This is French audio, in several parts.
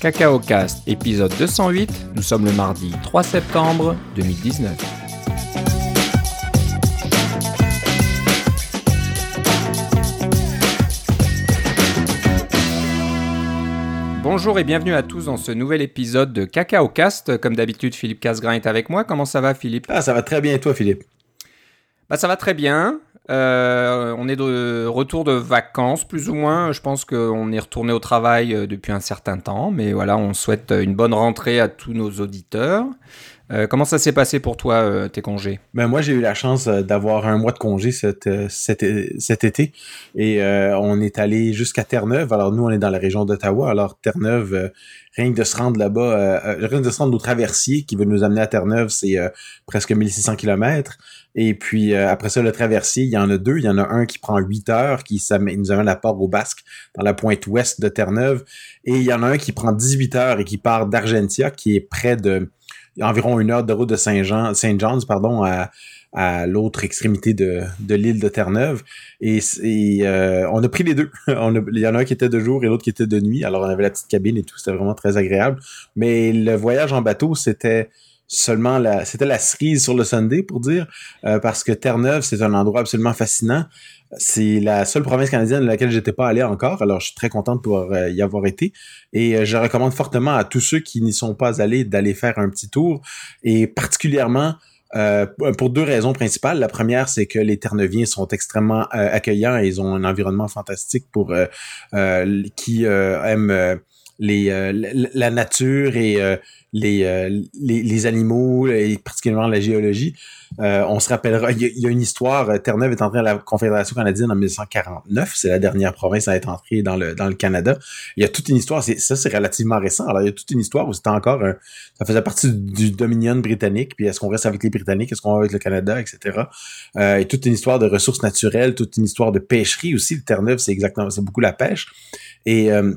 Cacao Cast, épisode 208. Nous sommes le mardi 3 septembre 2019. Bonjour et bienvenue à tous dans ce nouvel épisode de Cacao Cast. Comme d'habitude, Philippe Casgrain est avec moi. Comment ça va, Philippe? Ah, ça va très bien et toi, Philippe? Bah, ça va très bien. Euh, on est de retour de vacances, plus ou moins. Je pense qu'on est retourné au travail euh, depuis un certain temps, mais voilà, on souhaite une bonne rentrée à tous nos auditeurs. Euh, comment ça s'est passé pour toi, euh, tes congés? Ben Moi, j'ai eu la chance euh, d'avoir un mois de congé cet, été et on est allé jusqu'à Terre-Neuve. Alors, nous, on est dans la région d'Ottawa. Alors, Terre-Neuve, rien que de se rendre là-bas, rien que de se rendre au traversier qui veut nous amener à Terre-Neuve, c'est presque 1600 km. Et puis, après ça, le traversier, il y en a deux. Il y en a un qui prend 8 heures, qui nous amène à Port au Basque, dans la pointe ouest de Terre-Neuve. Et il y en a un qui prend 18 heures et qui part d'Argentia, qui est près de environ une heure de route de Saint-Jean, Saint John's, pardon, à, à l'autre extrémité de, de l'île de Terre-Neuve. Et, euh, on a pris les deux. il y en a un qui était de jour et l'autre qui était de nuit. Alors on avait la petite cabine et tout, c'était vraiment très agréable. Mais le voyage en bateau, c'était seulement la, c'était la cerise sur le Sunday pour dire, euh, parce que Terre-Neuve, c'est un endroit absolument fascinant. C'est la seule province canadienne à laquelle j'étais pas allé encore, alors je suis très content de pouvoir euh, y avoir été. Et euh, je recommande fortement à tous ceux qui n'y sont pas allés d'aller faire un petit tour, et particulièrement euh, pour deux raisons principales. La première, c'est que les Terre-Neuviens sont extrêmement accueillants et ils ont un environnement fantastique pour qui aiment les, la nature et les, les, les, animaux et particulièrement la géologie. Euh, on se rappellera, il y, a une histoire, euh, Terre-Neuve est entrée à la Confédération canadienne en 1949, c'est la dernière province à être entrée dans le, dans le Canada. Il y a toute une histoire, ça c'est relativement récent, alors il y a toute une histoire où c'était encore, ça faisait partie du, Dominion britannique, puis est-ce qu'on reste avec les Britanniques, est-ce qu'on va avec le Canada, etc. Euh, et toute une histoire de ressources naturelles, toute une histoire de pêcherie aussi, Terre-Neuve c'est exactement, c'est beaucoup la pêche. Et euh,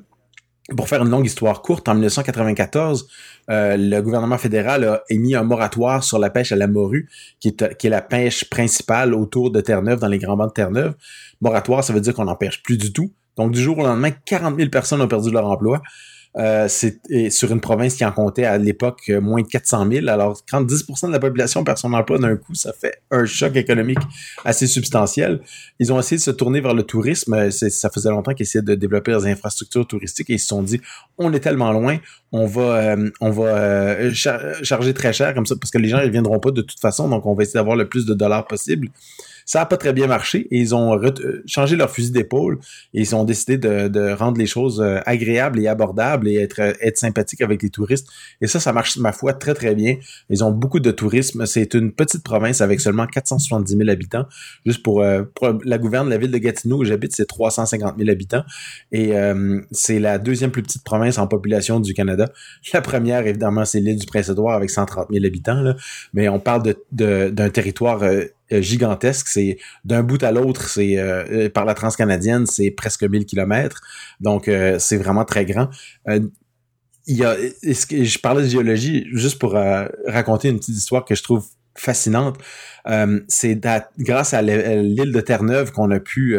pour faire une longue histoire courte, en 1994, euh, le gouvernement fédéral a émis un moratoire sur la pêche à la morue, qui est, qui est la pêche principale autour de Terre-Neuve, dans les grands bancs de Terre-Neuve. Moratoire, ça veut dire qu'on n'en pêche plus du tout. Donc, du jour au lendemain, 40 000 personnes ont perdu leur emploi. Euh, c'est sur une province qui en comptait à l'époque euh, moins de 400 000. Alors, quand 10% de la population perd son emploi d'un coup, ça fait un choc économique assez substantiel. Ils ont essayé de se tourner vers le tourisme. Ça faisait longtemps qu'ils essayaient de développer des infrastructures touristiques et ils se sont dit, on est tellement loin, on va, euh, on va charger très cher comme ça parce que les gens ne viendront pas de toute façon. Donc, on va essayer d'avoir le plus de dollars possible. Ça n'a pas très bien marché et ils ont euh, changé leur fusil d'épaule et ils ont décidé de, rendre les choses euh, agréables et abordables et être, euh, être sympathiques avec les touristes. Et ça, ça marche, ma foi, très, très bien. Ils ont beaucoup de tourisme. C'est une petite province avec seulement 470 000 habitants. Juste pour, la gouverne, la ville de Gatineau où j'habite, c'est 350 000 habitants. Et c'est la deuxième plus petite province en population du Canada. La première, évidemment, c'est l'île du Prince-Édouard avec 130 000 habitants. Là. Mais on parle de, d'un territoire euh, gigantesque. C'est d'un bout à l'autre, c'est euh, euh, par la transcanadienne, c'est presque 1000 kilomètres. Donc c'est vraiment très grand. il y a, je parlais de géologie juste pour raconter une petite histoire que je trouve fascinante. c'est grâce à l'île de Terre-Neuve qu'on a pu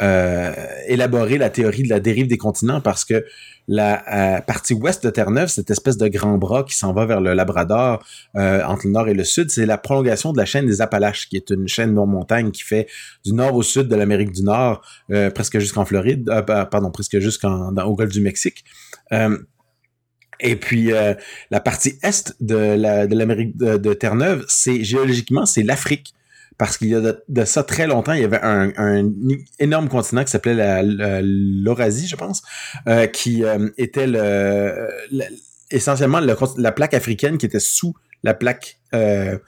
élaborer la théorie de la dérive des continents parce que la euh, partie ouest de Terre-Neuve, cette espèce de grand bras qui s'en va vers le Labrador euh, entre le nord et le sud, c'est la prolongation de la chaîne des Appalaches, qui est une chaîne de montagne qui fait du nord au sud de l'Amérique du Nord, euh, presque jusqu'en Floride, pardon, presque jusqu'en au golfe du Mexique. Et puis la partie est de l'Amérique de, de Terre-Neuve, c'est géologiquement c'est l'Afrique parce qu'il y a de, ça très longtemps, il y avait un, énorme continent qui s'appelait l'Eurasie, je pense, euh, qui euh, était le, essentiellement la plaque africaine qui était sous la plaque euh,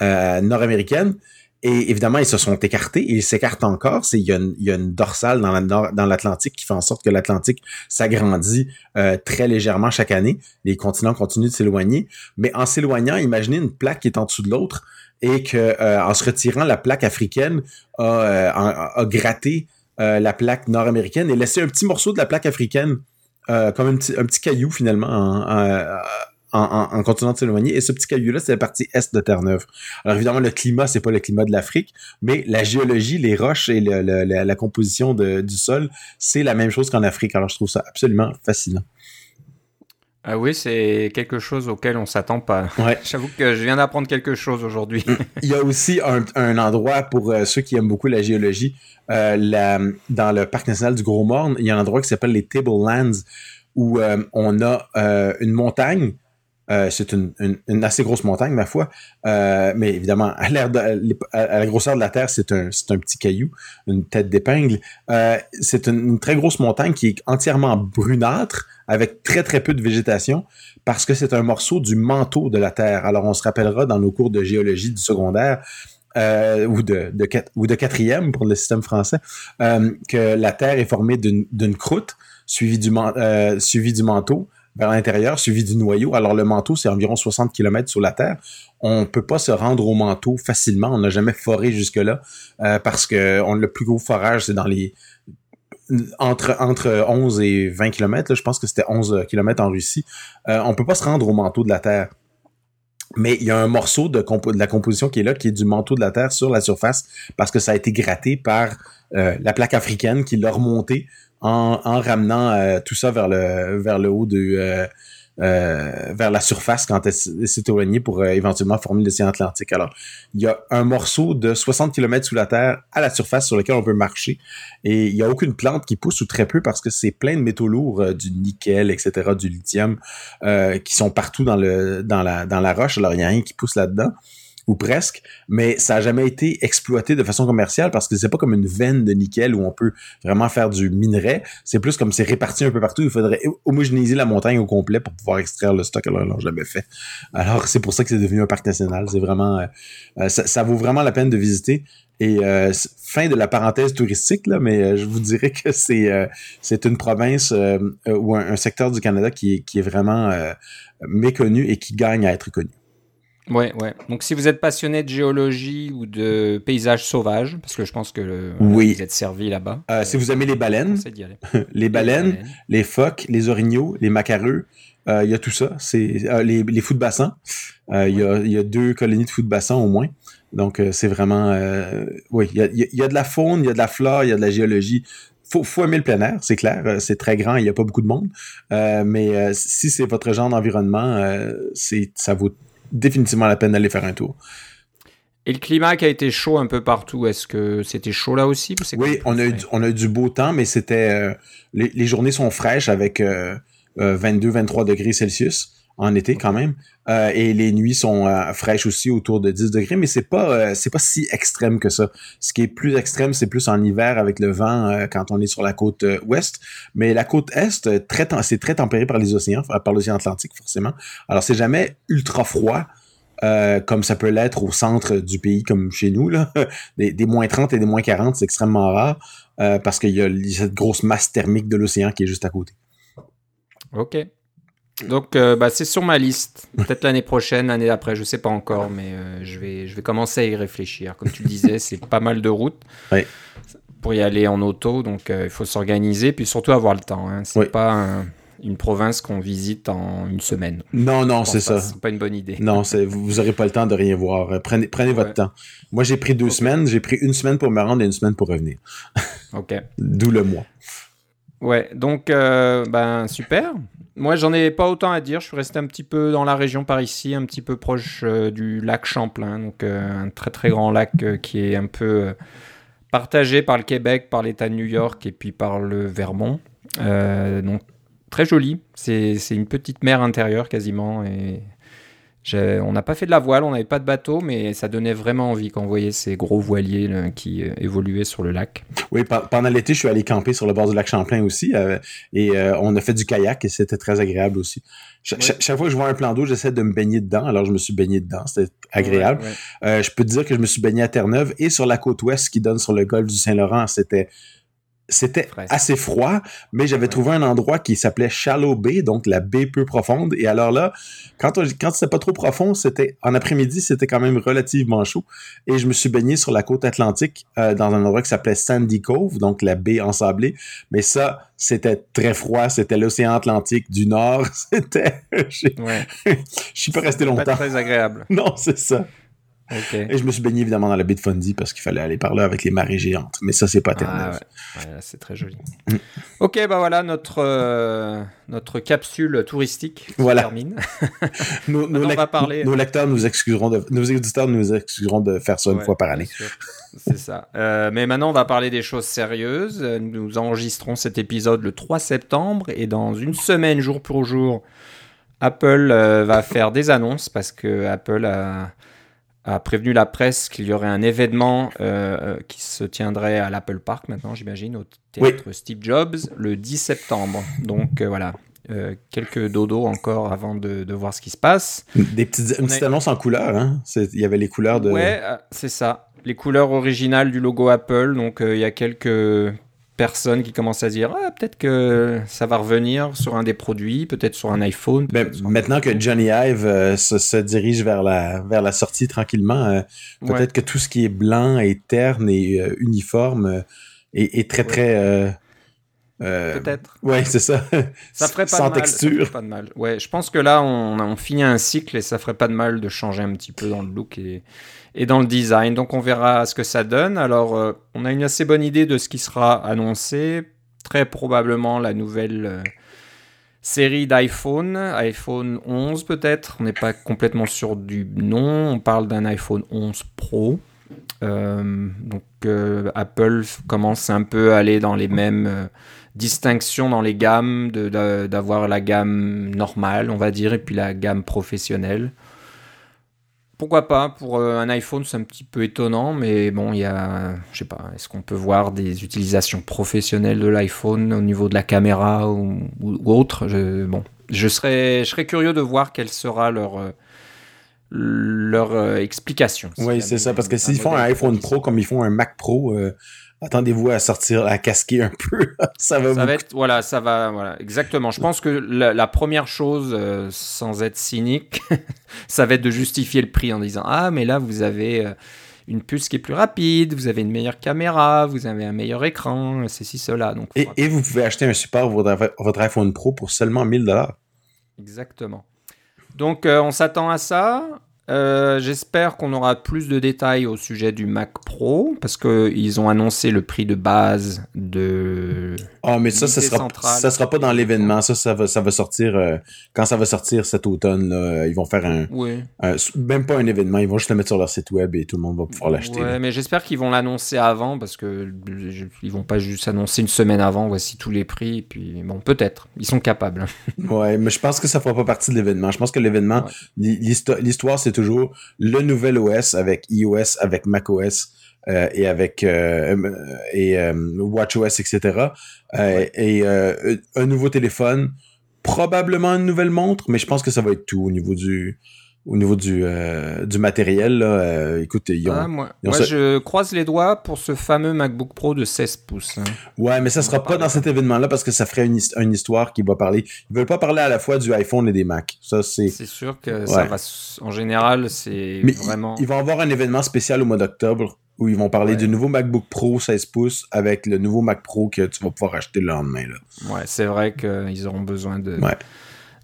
nord-américaine. Et évidemment, ils se sont écartés et ils s'écartent encore. Il, y a une, dorsale dans l'Atlantique qui fait en sorte que l'Atlantique s'agrandit très légèrement chaque année. Les continents continuent de s'éloigner. Mais en s'éloignant, imaginez une plaque qui est en dessous de l'autre et que euh, en se retirant la plaque africaine a, euh, a, gratté euh, la plaque nord-américaine et laissé un petit morceau de la plaque africaine comme un petit, caillou finalement en, en, en, continuant de s'éloigner. Et ce petit caillou-là, c'est la partie est de Terre-Neuve. Alors évidemment, le climat, c'est pas le climat de l'Afrique, mais la géologie, les roches et la, la, composition du sol, c'est la même chose qu'en Afrique. Alors je trouve ça absolument fascinant. Ah oui, c'est quelque chose auquel on s'attend pas. Ouais. J'avoue que je viens d'apprendre quelque chose aujourd'hui. Il y a aussi un, un endroit pour euh, ceux qui aiment beaucoup la géologie. Euh, la, dans le parc national du Gros Morne, il y a un endroit qui s'appelle les Tablelands où euh, on a une montagne. Euh, c'est une, assez grosse montagne, ma foi. Euh, mais évidemment, à, la grosseur de la Terre, c'est un, petit caillou, une tête d'épingle. Euh, c'est une, très grosse montagne qui est entièrement brunâtre, avec très très peu de végétation, parce que c'est un morceau du manteau de la Terre. Alors, on se rappellera dans nos cours de géologie du secondaire, ou, de, quatrième pour le système français, que la Terre est formée d'une croûte suivie du manteau vers l'intérieur, suivi du noyau. Alors le manteau, c'est environ 60 km sur la Terre. On peut pas se rendre au manteau facilement. On n'a jamais foré jusque-là euh, parce que le plus gros forage, c'est dans les entre, entre 11 et 20 km. Je pense que c'était 11 km en Russie. Euh, on peut pas se rendre au manteau de la Terre. Mais il y a un morceau de la composition qui est là, qui est du manteau de la Terre sur la surface, parce que ça a été gratté par euh, la plaque africaine qui l'a remonté en, en ramenant euh, tout ça vers le, vers le haut de, euh, euh, vers la surface quand elle, s'est éloignée pour éventuellement former l'océan Atlantique. Alors, il y a un morceau de 60 km sous la Terre à la surface sur lequel on peut marcher. Et il n'y a aucune plante qui pousse ou très peu parce que c'est plein de métaux lourds, du nickel, etc., du lithium, qui sont partout dans, le, dans, la, dans la roche. Alors, il n'y a rien qui pousse là-dedans ou presque, mais ça n'a jamais été exploité de façon commerciale parce que c'est pas comme une veine de nickel où on peut vraiment faire du minerai. C'est plus comme c'est réparti un peu partout. Il faudrait homogénéiser la montagne au complet pour pouvoir extraire le stock. Alors, ils l'ont jamais fait. Alors, c'est pour ça que c'est devenu un parc national. C'est vraiment, euh, euh, ça, ça vaut vraiment la peine de visiter. Et euh, fin de la parenthèse touristique, là, mais euh, je vous dirais que c'est euh, c'est une province ou un, secteur du Canada qui qui est vraiment méconnu et qui gagne à être connu. Ouais, ouais. Donc si vous êtes passionné de géologie ou de paysages sauvages, parce que je pense que le- Oui. vous êtes servi là-bas. Euh, si vous aimez les baleines, les baleines, les phoques, les orignaux, les macareux, euh, il y a tout ça. C'est euh, les, les fous de bassin. Il y, a, il y a deux colonies de fous de bassin au moins. Donc c'est vraiment, oui, il y a, y de la faune, il y a de la flore, il y a de la géologie. Faut, faut aimer le plein air, c'est clair. C'est très grand, il n'y a pas beaucoup de monde. Mais si c'est votre genre d'environnement, c'est, ça vaut définitivement la peine d'aller faire un tour. Et le climat qui a été chaud un peu partout, est-ce que c'était chaud là aussi ou Oui, on a, eu, on a eu du beau temps, mais c'était euh, les, les journées sont fraîches avec euh, 22-23 degrés Celsius en été quand même, Euh, et les nuits sont euh, fraîches aussi autour de 10 degrés, mais c'est pas euh, c'est pas si extrême que ça. Ce qui est plus extrême, c'est plus en hiver avec le vent quand on est sur la côte ouest, mais la côte est c'est très tempéré par les océans, par l'océan Atlantique forcément. Alors c'est jamais ultra froid. comme ça peut l'être au centre du pays, comme chez nous, là. Des, des moins 30 et des moins 40, c'est extrêmement rare. Parce qu'il y a cette grosse masse thermique de l'océan qui est juste à côté. Ok. Donc euh, bah, c'est sur ma liste. Peut-être l'année prochaine, l'année d'après, je sais pas encore, mais euh, je, vais, je vais commencer à y réfléchir. Comme tu le disais, c'est pas mal de routes pour y aller en auto, donc euh, il faut s'organiser, puis surtout avoir le temps. Hein. C'est Oui. pas un- une province qu'on visite en une semaine. Non, non, c'est ça. C'est pas une bonne idée. Non, vous vous aurez pas le temps de rien voir. Prenez, votre temps. Moi, j'ai pris deux semaines. J'ai pris une semaine pour me rendre et une semaine pour revenir. Ok. D'où le mois. Ouais, donc ben super. Moi, j'en ai pas autant à dire. Je suis resté un petit peu dans la région par ici, un petit peu proche euh, du lac Champlain, donc euh, un très très grand lac euh, qui est un peu partagé par le Québec, par l'État de New York et puis par le Vermont. Donc très joli. C'est une petite mer intérieure quasiment et on n'a pas fait de la voile, on n'avait pas de bateau, mais ça donnait vraiment envie quand on voyait ces gros voiliers là, qui euh, évoluaient sur le lac. Oui, pe- pendant l'été, je suis allé camper sur le bord du lac Champlain aussi. euh, et euh, on a fait du kayak et c'était très agréable aussi. Cha- Ouais. cha- chaque fois que je vois un plan d'eau, j'essaie de me baigner dedans. Alors, je me suis baigné dedans. C'était agréable. Ouais, ouais. Euh, je peux te dire que je me suis baigné à Terre-Neuve et sur la côte ouest qui donne sur le golfe du Saint-Laurent. C'était c'était assez froid, mais j'avais trouvé un endroit qui s'appelait Shallow Bay, donc la baie peu profonde. Et alors là, quand, on- quand c'était pas trop profond, c'était en après-midi, c'était quand même relativement chaud. Et je me suis baigné sur la côte atlantique euh, dans un endroit qui s'appelait Sandy Cove, donc la baie ensablée. Mais ça, c'était très froid. C'était l'océan Atlantique du Nord. C'était, je Ouais. suis pas resté Pas longtemps. très agréable. Non, c'est ça. Et je me suis baigné évidemment dans la baie de Fundy parce qu'il fallait aller par là avec les marées géantes. Mais ça, c'est pas ah, ouais. c'est très joli. Mm. Ok, bah voilà, notre, euh, notre capsule touristique voilà. termine. nos, nos, va parler... nos, lecteurs nous excuseront, de, nos éditeurs nous excuseront de faire ça une fois par année. C'est ça. Euh, mais maintenant, on va parler des choses sérieuses. Nous enregistrons cet épisode le 3 septembre et dans une semaine, jour pour jour, Apple euh, va faire des annonces parce que Apple a, prévenu la presse qu'il y aurait un événement euh, qui se tiendrait à l'Apple Park maintenant, j'imagine, au théâtre Steve Jobs, le 10 septembre. Donc voilà, quelques dodos encore avant de, voir ce qui se passe. Des petites, une petite annonce en couleur, hein? Il y avait les couleurs de. Ouais, c'est ça les couleurs originales du logo Apple. Donc euh, il y a quelques personnes qui commencent à dire ah, peut-être que ça va revenir sur un des produits, peut-être sur un iPhone. Ben, maintenant que Johnny Ive euh, se, dirige vers la, vers la sortie tranquillement, euh, peut-être que tout ce qui est blanc et terne et uniforme est, très très. peut-être. Ouais, c'est ça. Ça ferait pas Sans texture. pas de mal. Ouais, je pense que là, on, on finit un cycle et ça ferait pas de mal de changer un petit peu dans le look et, et dans le design. Donc on verra ce que ça donne. Alors euh, on a une assez bonne idée de ce qui sera annoncé. Très probablement la nouvelle euh, série d'iPhone, iPhone 11 peut-être. On n'est pas complètement sûr du nom. On parle d'un iPhone 11 Pro. Euh, donc Apple commence un peu à aller dans les mêmes distinctions dans les gammes, d'avoir la gamme normale, on va dire, et puis la gamme professionnelle pourquoi pas Pour euh, un iPhone, c'est un petit peu étonnant, mais bon, il y a, je sais pas, est-ce qu'on peut voir des utilisations professionnelles de l'iPhone au niveau de la caméra ou, autre? Je, Bon, je serais, je serais curieux de voir quelle sera leur euh, leur euh, explication. Oui, c'est ça, parce que s'ils font un iPhone Pro comme ils font un Mac Pro, attendez-vous à sortir, à casquer un peu. ça va, ça va être, voilà, ça va, voilà, exactement. Je pense que la, première chose, euh, sans être cynique, ça va être de justifier le prix en disant ah mais là vous avez euh, une puce qui est plus rapide, vous avez une meilleure caméra, vous avez un meilleur écran, c'est ci cela. Donc et, et, vous pouvez acheter un support votre, votre iPhone Pro pour seulement 1000 dollars. Exactement. Donc euh, on s'attend à ça. Euh, j'espère qu'on aura plus de détails au sujet du Mac Pro parce qu'ils ont annoncé le prix de base de. Oh, mais ça, ça sera, ça sera pas dans l'événement. Ça, ça va, ça va sortir euh, quand ça va sortir cet automne. ils vont faire un, oui. même pas un événement. Ils vont juste le mettre sur leur site web et tout le monde va pouvoir l'acheter. Ouais, mais j'espère qu'ils vont l'annoncer avant parce que ils vont pas juste annoncer une semaine avant. Voici tous les prix. Et puis bon, peut-être. Ils sont capables. ouais, mais je pense que ça fera pas partie de l'événement. Je pense que l'événement, l'histoire, c'est toujours le nouvel OS avec iOS, avec macOS euh, et avec euh, et euh, WatchOS, etc. Et un nouveau téléphone, probablement une nouvelle montre, mais je pense que ça va être tout au niveau du au niveau du, euh, du matériel, là, euh, écoute, ils ont, ah, moi, je croise les doigts pour ce fameux MacBook Pro de 16 pouces. Hein. Ouais, mais ça sera pas dans cet événement-là parce que ça ferait une, une, histoire qui va parler. Ils veulent pas parler à la fois du iPhone et des Mac. Ça, c'est. C'est sûr que ça va. En général, c'est vraiment. Ils, vont avoir un événement spécial au mois d'octobre où ils vont parler du nouveau MacBook Pro 16 pouces avec le nouveau Mac Pro que tu vas pouvoir acheter le lendemain. Là. Ouais, c'est vrai qu'ils auront besoin de. Ouais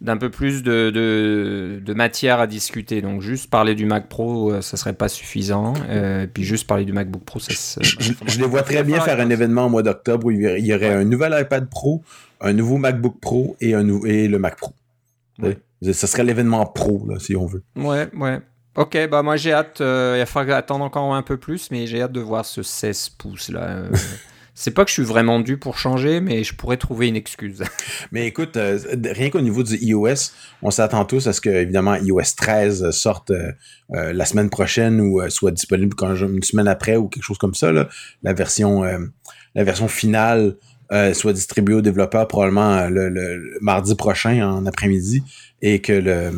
d'un peu plus de, de, matière à discuter. Donc juste parler du Mac Pro, euh, ça serait pas suffisant. Euh, puis juste parler du MacBook Pro, ça, je, les vois très bien faire un événement au mois d'octobre où il y aurait un nouvel iPad Pro, un nouveau MacBook Pro et, un, et le Mac Pro. Ça serait l'événement pro, là, si on veut. Ouais, ouais. Ok, bah moi j'ai hâte, euh, il va falloir attendre encore un peu plus, mais j'ai hâte de voir ce 16 pouces là. C'est pas que je suis vraiment dû pour changer, mais je pourrais trouver une excuse. mais écoute, euh, rien qu'au niveau du iOS, on s'attend tous à ce que, évidemment, iOS 13 sorte euh, euh, la semaine prochaine ou soit disponible quand, une semaine après ou quelque chose comme ça. La version la version finale soit distribuée aux développeurs probablement le, mardi prochain en après-midi et que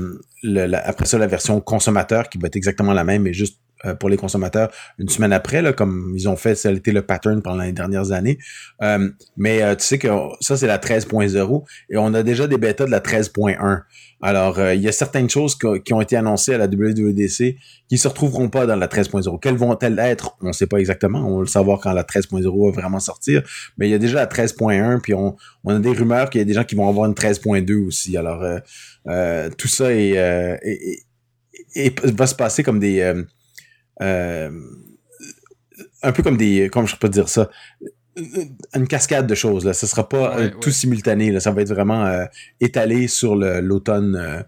après ça, la version consommateur qui va être exactement la même, mais juste euh, pour les consommateurs une semaine après, là, comme ils ont fait, ça a été le pattern pendant les dernières années. Euh, mais euh, tu sais que ça, c'est la 13.0 et on a déjà des bêtas de la 13.1. Alors, il y a certaines choses qui ont été annoncées à la WWDC qui se retrouveront pas dans la 13.0. Quelles vont-elles être? On ne sait pas exactement. On va le savoir quand la 13.0 va vraiment sortir. Mais il y a déjà la 13.1, puis on, on, a des rumeurs qu'il y a des gens qui vont avoir une 13.2 aussi. Alors, tout ça est, est, va se passer comme des un peu comme des, comment je peux dire ça, une cascade de choses. Là. Ce sera pas tout simultané. Là. Ça va être vraiment étalé sur l'automne,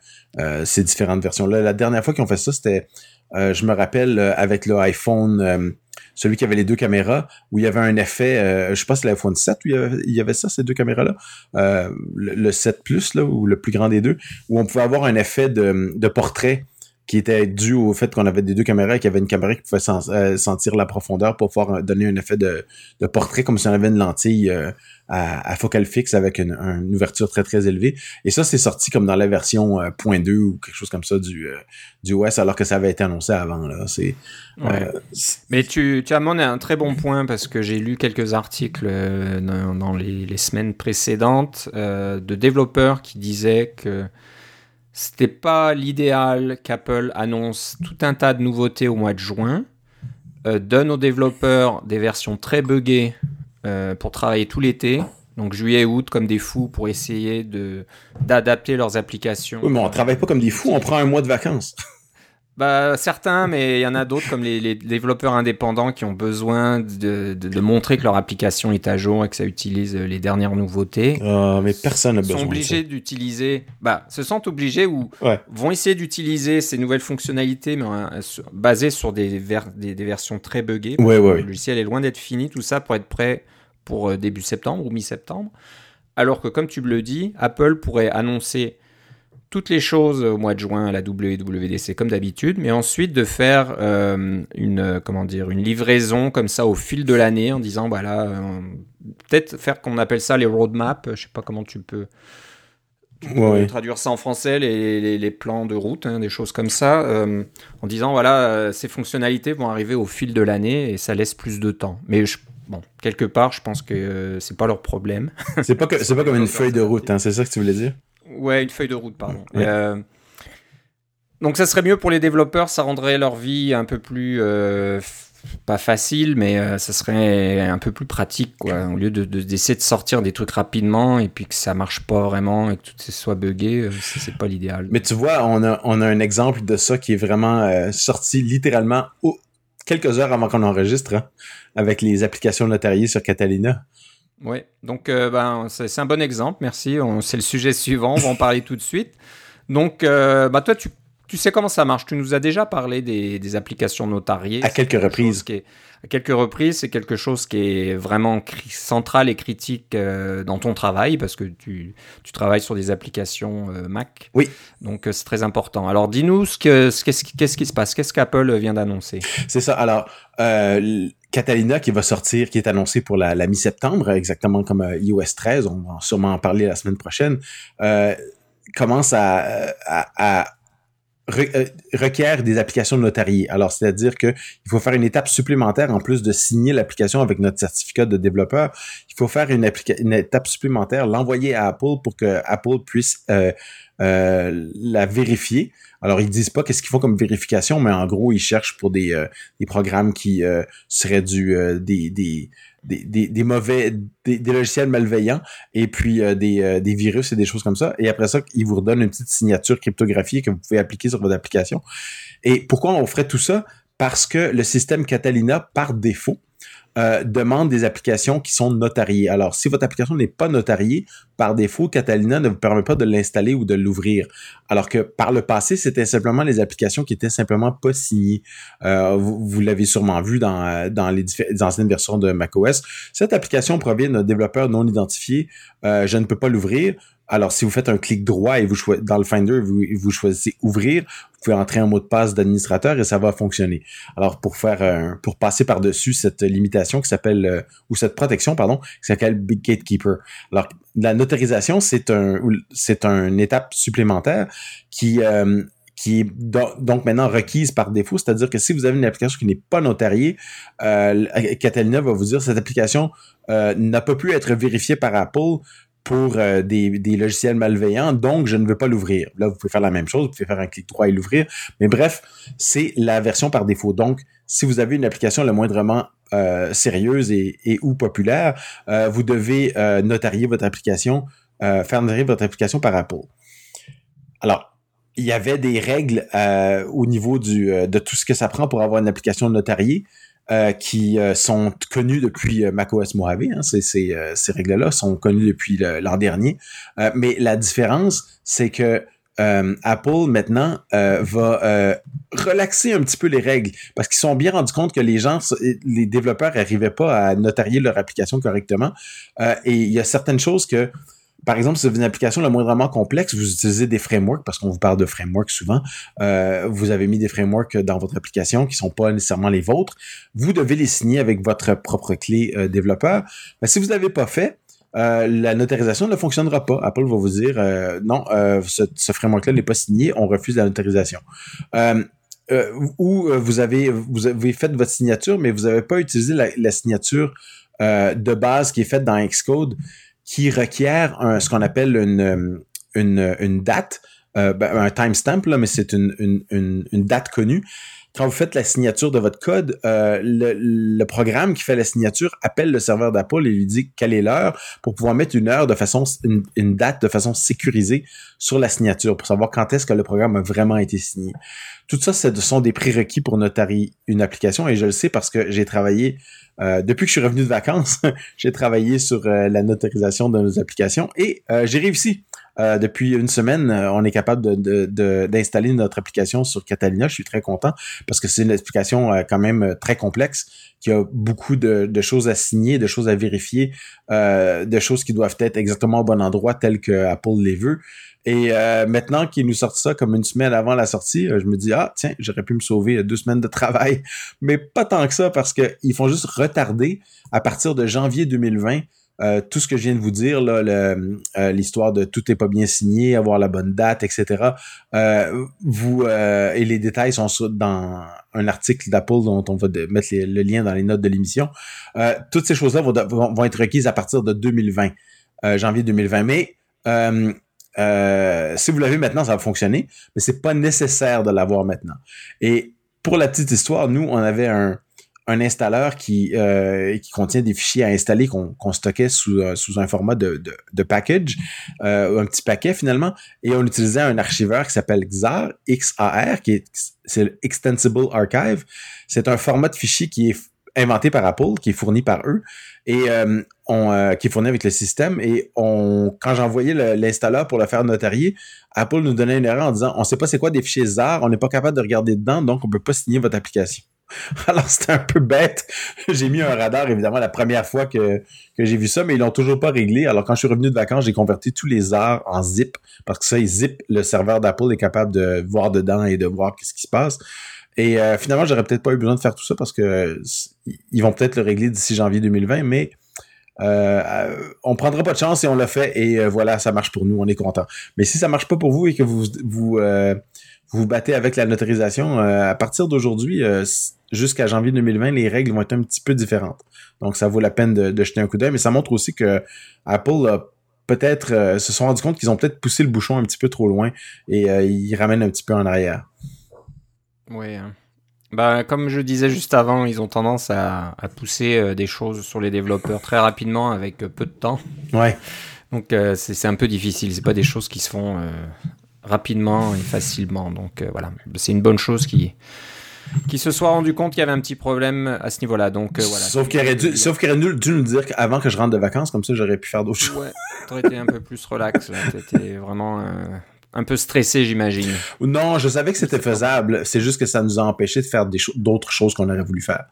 ces différentes versions-là. La dernière fois qu'ils ont fait ça, c'était, je me rappelle, avec le iPhone celui qui avait les deux caméras, où il y avait un effet, euh, je sais pas si l'iPhone 7 où il y avait, ça, ces deux caméras-là, euh, le, 7 Plus, là, ou le plus grand des deux, où on pouvait avoir un effet de, de portrait qui était dû au fait qu'on avait des deux caméras et qu'il y avait une caméra qui pouvait euh, sentir la profondeur pour pouvoir donner un effet de, de portrait comme si on avait une lentille euh, à, à focal fixe avec une, une, ouverture très très élevée. Et ça, c'est sorti comme dans la version euh, .2 ou quelque chose comme ça du, du OS alors que ça avait été annoncé avant. Là. C'est, Mais tu, tu as amené un très bon point parce que j'ai lu quelques articles dans, dans les, les, semaines précédentes de développeurs qui disaient que c'était pas l'idéal qu'Apple annonce tout un tas de nouveautés au mois de juin, euh, donne aux développeurs des versions très buggées euh, pour travailler tout l'été, donc juillet août comme des fous pour essayer de d'adapter leurs applications. Oui, mais on travaille pas comme des fous, on prend un mois de vacances. Bah, certains, mais il y en a d'autres comme les, développeurs indépendants qui ont besoin de, de, montrer que leur application est à jour et que ça utilise les dernières nouveautés. Ah, mais personne n'a besoin. Sont obligés d'utiliser, bah, se sentent obligés ou vont essayer d'utiliser ces nouvelles fonctionnalités, mais euh, basées sur des, des, versions très buggées. Ouais, ouais, le logiciel est loin d'être fini, tout ça pour être prêt pour euh, début septembre ou mi-septembre. Alors que, comme tu me le dis, Apple pourrait annoncer toutes les choses au mois de juin à la WWDC comme d'habitude, mais ensuite de faire euh, une comment dire une livraison comme ça au fil de l'année en disant voilà euh, peut-être faire qu'on appelle ça les roadmaps, je sais pas comment tu peux, traduire ça en français les, les, plans de route, hein, des choses comme ça, euh, en disant voilà ces fonctionnalités vont arriver au fil de l'année et ça laisse plus de temps. Mais bon, quelque part, je pense que c'est pas leur problème. C'est pas c'est pas comme une feuille de route, hein, c'est ça que tu voulais dire? Ouais, une feuille de route, pardon. Euh, donc ça serait mieux pour les développeurs, ça rendrait leur vie un peu plus euh, pas facile, mais euh, ça serait un peu plus pratique, quoi. Au lieu de, d'essayer de, sortir des trucs rapidement et puis que ça marche pas vraiment et que tout soit buggé, c'est pas l'idéal. Mais tu vois, on a, on a un exemple de ça qui est vraiment sorti littéralement quelques heures avant qu'on enregistre, hein, avec les applications notariées sur Catalina. Oui, donc euh, ben, c'est un bon exemple, merci. C'est le sujet suivant, on va en parler tout de suite. Donc, euh, bah, toi, tu, tu, sais comment ça marche. Tu nous as déjà parlé des, des applications notariées. À quelques reprises. Qui est, à quelques reprises, c'est quelque chose qui est vraiment central et critique euh, dans ton travail parce que tu, tu travailles sur des applications Mac. Oui. Donc, c'est très important. Alors, dis-nous qu'est-ce ce, qu'est-ce qui se passe? Qu'est-ce qu'Apple vient d'annoncer? C'est ça. Alors, Catalina qui va sortir, qui est annoncé pour la, mi-septembre, exactement comme euh, iOS 13, on va sûrement en parler la semaine prochaine, euh, commence à, à, euh, requiert des applications notariées. Alors, c'est-à-dire qu'il faut faire une étape supplémentaire en plus de signer l'application avec notre certificat de développeur. Il faut faire une, une étape supplémentaire, l'envoyer à Apple pour que Apple puisse la vérifier. Alors, ils disent pas qu'est-ce qu'ils font comme vérification, mais en gros, ils cherchent pour des, euh, des programmes qui euh, seraient du euh, des, des, des, mauvais, des, logiciels malveillants, et puis des, des virus et des choses comme ça. Et après ça, ils vous redonnent une petite signature cryptographiée que vous pouvez appliquer sur votre application. Et pourquoi on ferait tout ça? Parce que le système Catalina, par défaut, euh, demande des applications qui sont notariées. Alors, si votre application n'est pas notariée, par défaut, Catalina ne vous permet pas de l'installer ou de l'ouvrir. Alors que par le passé, c'était simplement les applications qui étaient simplement pas signées. Euh, vous, l'avez sûrement vu dans, dans les, anciennes versions de macOS. Cette application provient d'un développeur non identifié. Euh, je ne peux pas l'ouvrir. Alors, si vous faites un clic droit et vous dans le Finder, vous, vous choisissez ouvrir, vous pouvez entrer un mot de passe d'administrateur et ça va fonctionner. Alors, pour faire pour passer par-dessus cette limitation qui s'appelle, euh, ou cette protection, pardon, qui s'appelle Big Gatekeeper. Alors, la notarisation, c'est un, une étape supplémentaire qui, euh, est donc maintenant requise par défaut, c'est-à-dire que si vous avez une application qui n'est pas notariée, euh, Catalina va vous dire cette application n'a pas pu être vérifiée par Apple pour euh, des, logiciels malveillants, donc je ne veux pas l'ouvrir. Là, vous pouvez faire la même chose, vous pouvez faire un clic droit et l'ouvrir, mais bref, c'est la version par défaut. Donc, si vous avez une application le moindrement euh, sérieuse et, ou populaire, euh, vous devez notarier votre application, faire notarier votre application par Apple. Alors, il y avait des règles au niveau de tout ce que ça prend pour avoir une application notariée. Qui sont connues depuis macOS Mojave. Hein, ces, règles-là sont connues depuis l'an dernier. mais la différence, c'est que euh, Apple maintenant euh, va euh, relaxer un petit peu les règles parce qu'ils sont bien rendus compte que les gens, les développeurs n'arrivaient pas à notarier leur application correctement. et il y a certaines choses que, par exemple, si vous avez une application le moindrement complexe, vous utilisez des frameworks parce qu'on vous parle de frameworks souvent. vous avez mis des frameworks dans votre application qui sont pas nécessairement les vôtres. Vous devez les signer avec votre propre clé développeur. Mais si vous l'avez pas fait, euh, la notarisation ne fonctionnera pas. Apple va vous dire euh, non, euh, ce, framework-là n'est pas signé, on refuse la notarisation. ou vous avez vous avez fait votre signature, mais vous n'avez pas utilisé la, signature de base qui est faite dans Xcode, qui requiert ce qu'on appelle une, une, une date, ben, un timestamp, mais c'est une, une, une date connue quand vous faites la signature de votre code, euh, le, programme qui fait la signature appelle le serveur d'Apple et lui dit quelle est l'heure pour pouvoir mettre une heure de façon, une, date de façon sécurisée sur la signature pour savoir quand est-ce que le programme a vraiment été signé. Tout ça, ce sont des prérequis pour notarier une application et je le sais parce que j'ai travaillé euh, depuis que je suis revenu de vacances, j'ai travaillé sur euh, la notarisation de nos applications et j'ai réussi. Euh, depuis une semaine, euh, on est capable d'installer notre application sur Catalina. Je suis très content parce que c'est une application euh, quand même très complexe qui a beaucoup de, choses à signer, de choses à vérifier, de choses qui doivent être exactement au bon endroit tel que Apple les veut. Et maintenant qu'ils nous sortent ça comme une semaine avant la sortie, je me dis ah tiens j'aurais pu me sauver deux semaines de travail, mais pas tant que ça parce qu'ils font juste retarder à partir de janvier 2020 euh, tout ce que je viens de vous dire, euh, l'histoire de tout n'est pas bien signé, avoir la bonne date, etc. Euh, vous et les détails sont dans un article d'Apple dont on va mettre le lien dans les notes de l'émission. toutes ces choses-là vont, être requises à partir de 2020, janvier 2020. Mais si vous l'avez maintenant, ça va fonctionner, mais c'est pas nécessaire de l'avoir maintenant. Et pour la petite histoire, nous, on avait un un installeur qui, euh, qui contient des fichiers à installer qu'on stockait sous, euh, sous un format de, package, euh, un petit paquet finalement, et on utilisait un archiveur qui s'appelle XAR, XAR, qui est, Extensible Archive. C'est un format de fichier qui est inventé par Apple, qui est fourni par eux, et qui est fourni avec le système. Et on, quand j'envoyais l'installeur pour le faire notarier, Apple nous donnait une erreur en disant on sait pas c'est quoi des fichiers ZAR, on n'est pas capable de regarder dedans, donc on peut pas signer votre application. Alors, c'était un peu bête. J'ai mis un radar, évidemment, la première fois que, que j'ai vu ça, mais ils l'ont toujours pas réglé. Alors, quand je suis revenu de vacances, j'ai converti tous les arts en zip, parce que ça, ils zip, le serveur d'Apple est capable de voir dedans et de voir ce qui se passe. Et euh, finalement, j'aurais peut-être pas eu besoin de faire tout ça parce que ils vont peut-être le régler d'ici janvier 2020, mais euh, euh, on prendra pas de chance et on l'a fait et euh, voilà, ça marche pour nous, on est content. Mais si ça marche pas pour vous et que vous vous vous, battez avec la notarisation, à partir d'aujourd'hui jusqu'à janvier 2020, les règles vont être un petit peu différentes. Donc ça vaut la peine de, jeter un coup d'œil, mais ça montre aussi que Apple a peut-être se sont rendu compte qu'ils ont peut-être poussé le bouchon un petit peu trop loin et ils ramènent un petit peu en arrière. Oui. Hein. Bah, comme je disais juste avant, ils ont tendance à, pousser euh, des choses sur les développeurs très rapidement avec euh, peu de temps. Ouais. Donc euh, c'est un peu difficile. C'est pas des choses qui se font rapidement et facilement. Donc voilà, c'est une bonne chose qui qui se soit rendu compte qu'il y avait un petit problème à ce niveau-là. Donc voilà. Sauf qu'il aurait dû, sauf qu'il aurait dû, nous dire qu'avant que je rentre de vacances, comme ça j'aurais pu faire d'autres choses. Ouais, t'aurais été un peu plus relax. T'étais vraiment un peu stressé, j'imagine. Non, je savais que c'était faisable. C'est juste que ça nous a empêché de faire d'autres choses qu'on aurait voulu faire.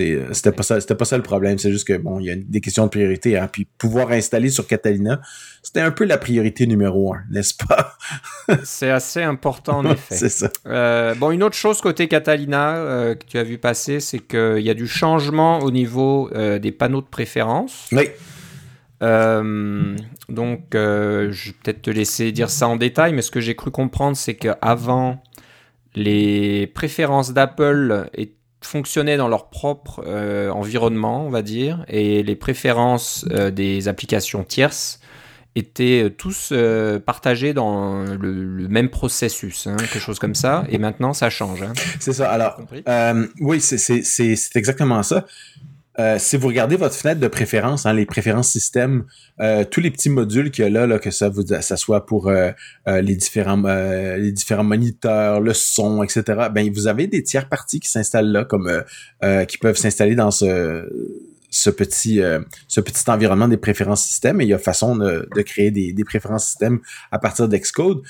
Euh, c'était pas ça, c'était pas ça le problème. C'est juste que bon, il y a des questions de priorité. Hein, puis pouvoir installer sur Catalina, c'était un peu la priorité numéro un, n'est-ce pas? C'est assez important en effet. c'est ça. Euh, bon, une autre chose côté Catalina euh, que tu as vu passer, c'est qu'il y a du changement au niveau des panneaux de préférence. Oui. Euh, donc, euh, je vais peut-être te laisser dire ça en détail, mais ce que j'ai cru comprendre, c'est qu'avant, les préférences d'Apple fonctionnaient dans leur propre euh, environnement, on va dire, et les préférences des applications tierces étaient tous partagés dans le, même processus, hein, quelque chose comme ça, et maintenant ça change. Hein. C'est ça. Alors, oui, c'est exactement ça euh, si vous regardez votre fenêtre de préférence, hein, les préférences système, euh, tous les petits modules qu'il y a là, là, que ça vous ça soit pour euh, les différents les différents moniteurs, le son, etc. Ben vous avez des tiers parties qui s'installent là, comme qui peuvent s'installer dans ce ce petit ce petit environnement des préférences système et il y a façon de, de créer des, des préférences système à partir d'Xcode.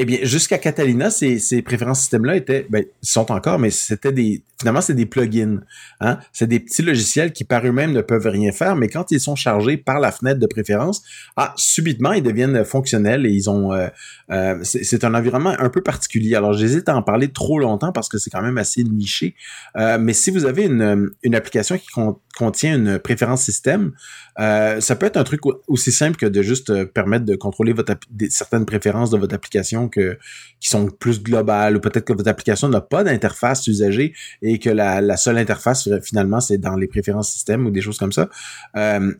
Eh bien, jusqu'à Catalina, ces, ces préférences système-là étaient, ben, ils sont encore, mais c'était des, finalement, c'est des plugins. Hein? C'est des petits logiciels qui par eux-mêmes ne peuvent rien faire, mais quand ils sont chargés par la fenêtre de préférence, ah, subitement, ils deviennent fonctionnels et ils ont, euh, euh, c'est un environnement un peu particulier. Alors, j'hésite à en parler trop longtemps parce que c'est quand même assez niché. Euh, mais si vous avez une, une application qui contient une préférence système, euh, ça peut être un truc aussi simple que de juste euh, permettre de contrôler votre certaines préférences de votre application qui sont plus globales ou peut-être que votre application n'a pas d'interface usagée et que la, seule interface finalement c'est dans les préférences système ou des choses comme ça. Euh,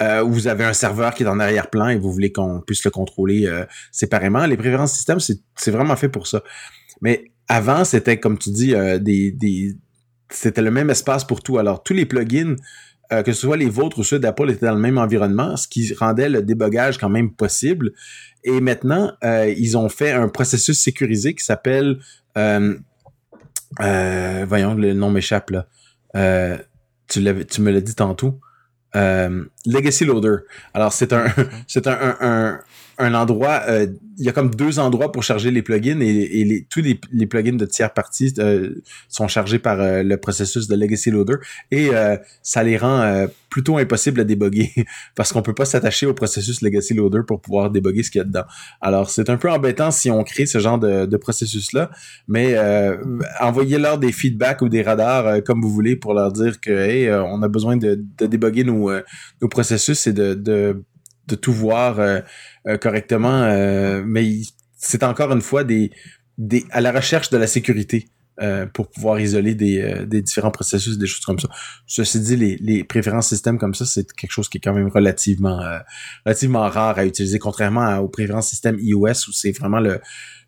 euh, vous avez un serveur qui est en arrière-plan et vous voulez qu'on puisse le contrôler euh, séparément. Les préférences système, c'est vraiment fait pour ça. Mais avant, c'était, comme tu dis, des c'était le même espace pour tout. Alors, tous les plugins euh, que ce soit les vôtres ou ceux d'Apple étaient dans le même environnement, ce qui rendait le débogage quand même possible. Et maintenant, euh, ils ont fait un processus sécurisé qui s'appelle, euh, voyons, le nom m'échappe là. tu, tu me l'as dit tantôt. Legacy Loader. Alors c'est un, c'est un, un, un endroit, euh, il y a comme deux endroits pour charger les plugins et, les, tous les, plugins de tiers parties euh, sont chargés par euh, le processus de Legacy Loader et ça les rend plutôt impossible à déboguer parce qu'on peut pas s'attacher au processus Legacy Loader pour pouvoir déboguer ce qu'il y a dedans. Alors c'est un peu embêtant si on crée ce genre de, processus-là, mais envoyez-leur des feedbacks ou des radars comme vous voulez pour leur dire que hey, on a besoin de, de déboguer nos, nos processus et de, de, de tout voir euh, correctement, euh, mais c'est encore une fois des, des à la recherche de la sécurité. Euh, pour pouvoir isoler des, des, différents processus, des choses comme ça. Ceci dit, les, les préférences système comme ça, c'est quelque chose qui est quand même relativement relativement rare à utiliser, contrairement aux préférences système iOS où c'est vraiment le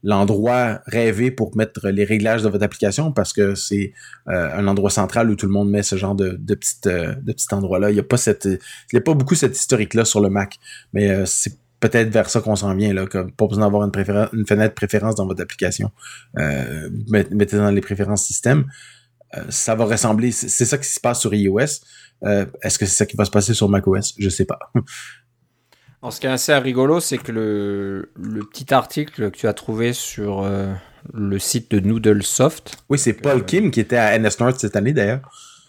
l'endroit rêvé pour mettre les réglages de votre application parce que c'est un endroit central où tout le monde met ce genre de, de petite de petit endroit là. Il y a pas cette il y a pas beaucoup cette historique là sur le Mac, mais c'est peut-être vers ça qu'on s'en vient, là, comme pas besoin d'avoir une, une fenêtre préférence dans votre application. Euh, mettez dans les préférences système. Euh, ça va ressembler, c'est ça qui se passe sur iOS. Euh, est-ce que c'est ça qui va se passer sur macOS? Je sais pas. Alors, ce qui est assez rigolo, c'est que le, le, petit article que tu as trouvé sur le site de Noodlesoft. Oui, c'est Paul Kim qui était à NS North cette année d'ailleurs.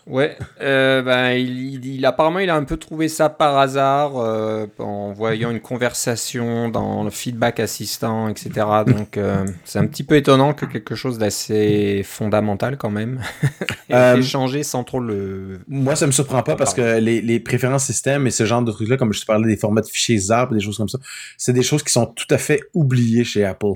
Ouais, euh, ben, il, il, apparemment il a un peu trouvé ça par hasard euh, en voyant une conversation dans le feedback assistant, etc. Donc euh, c'est un petit peu étonnant que quelque chose d'assez fondamental quand même ait changé sans trop le. Moi ça me surprend pas parce que les, les préférences système et ce genre de trucs là, comme je te parlais des formats de fichiers ZARP, des choses comme ça, c'est des choses qui sont tout à fait oubliées chez Apple.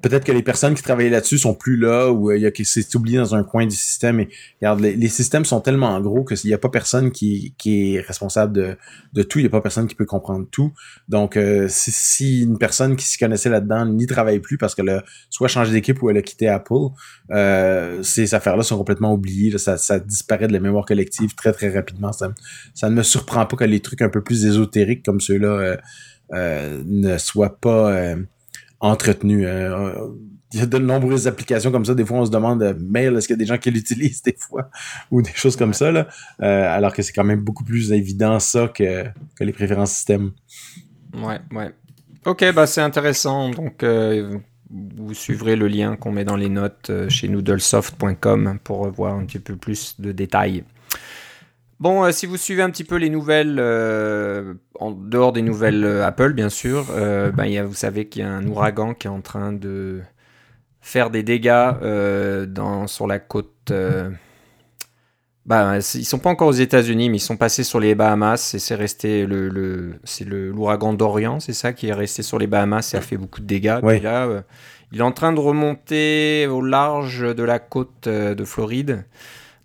Peut-être que les personnes qui travaillaient là-dessus sont plus là ou il y a c'est oublié dans un coin du système. Et regarde, les, les systèmes sont tellement en gros qu'il n'y a pas personne qui, est responsable de, tout, il n'y a pas personne qui peut comprendre tout. Donc, euh, si, une personne qui s'y connaissait là-dedans n'y travaille plus parce qu'elle a soit changé d'équipe ou elle a quitté Apple, euh, ces affaires-là sont complètement oubliées. ça, disparaît de la mémoire collective très, très rapidement. Ça, ça ne me surprend pas que les trucs un peu plus ésotériques comme ceux-là euh, ne soient pas entretenus il y a de nombreuses applications comme ça. Des fois, on se demande, euh, mail, est-ce qu'il y a des gens qui l'utilisent des fois? Ou des choses comme ça, là. Euh, alors que c'est quand même beaucoup plus évident ça que, que les préférences système. Ouais, ouais. Ok, bah c'est intéressant. Donc, euh, vous suivrez le lien qu'on met dans les notes chez noodlesoft.com pour voir un petit peu plus de détails. Bon, si vous suivez un petit peu les nouvelles, en dehors des nouvelles Apple, bien sûr, ben, y a, vous savez qu'il y a un ouragan qui est en train de faire des dégâts euh, dans, sur la côte. Euh, bah, ils sont pas encore aux États-Unis, mais ils sont passés sur les Bahamas et c'est resté le, le c'est le l'ouragan d'Orient, c'est ça qui est resté sur les Bahamas et a fait beaucoup de dégâts. là, euh, il est en train de remonter au large de la côte de Floride.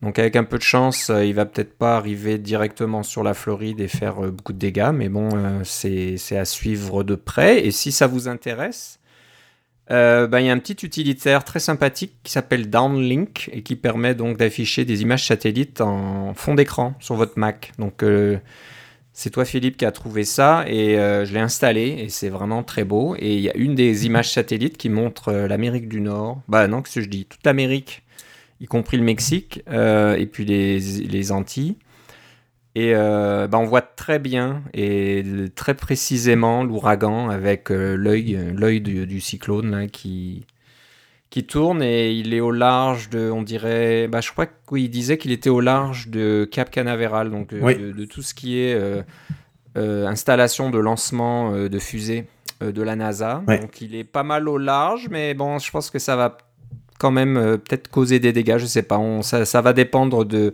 Donc avec un peu de chance, il va peut-être pas arriver directement sur la Floride et faire beaucoup de dégâts, mais bon, c'est à suivre de près. Et si ça vous intéresse, Euh, ben, il y a un petit utilitaire très sympathique qui s'appelle Downlink et qui permet donc d'afficher des images satellites en fond d'écran sur votre Mac. Donc euh, c'est toi Philippe qui a trouvé ça et euh, je l'ai installé et c'est vraiment très beau. Et il y a une des images satellites qui montre l'Amérique du Nord. Bah non, que ce que je dis, toute l'Amérique, y compris le Mexique et puis les Antilles. Et euh, bah, on voit très bien et très précisément l'ouragan avec euh, l'œil, l'œil du, cyclone là, qui, qui tourne et il est au large de, on dirait, bah, je crois qu'il disait qu'il était au large de Cap Canaveral, donc euh, de, tout ce qui est installation de lancement de fusées de la NASA. Donc il est pas mal au large, mais bon, je pense que ça va quand même peut-être causer des dégâts, je sais pas, on, ça, ça va dépendre de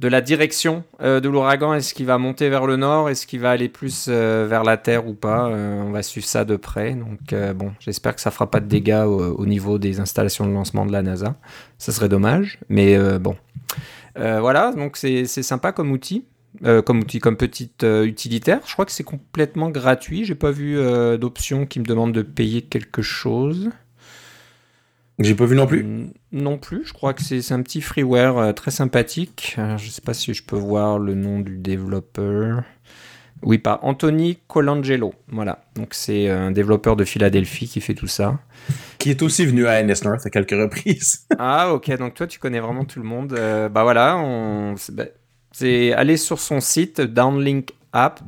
de la direction euh, de l'ouragan. Est-ce qu'il va monter vers le nord? Est-ce qu'il va aller plus euh, vers la terre ou pas? Euh, On va suivre ça de près. Donc bon, j'espère que ça fera pas de dégâts au, niveau des installations de lancement de la NASA. Ça serait dommage, mais bon. voilà, donc c'est sympa comme outil. comme outil, comme petit utilitaire. Je crois que c'est complètement gratuit. J'ai pas vu d'option qui me demande de payer quelque chose. J'ai pas vu non plus. Non plus, je crois que c'est un petit freeware euh, très sympathique. Je je sais pas si je peux voir le nom du développeur. Oui, par Anthony Colangelo. Voilà. Donc c'est un développeur de Philadelphie qui fait tout ça. Qui est aussi venu à NS North à quelques reprises. ah ok, donc toi tu connais vraiment tout le monde. Euh, bah voilà, on... Bah, c'est aller sur son site downlink app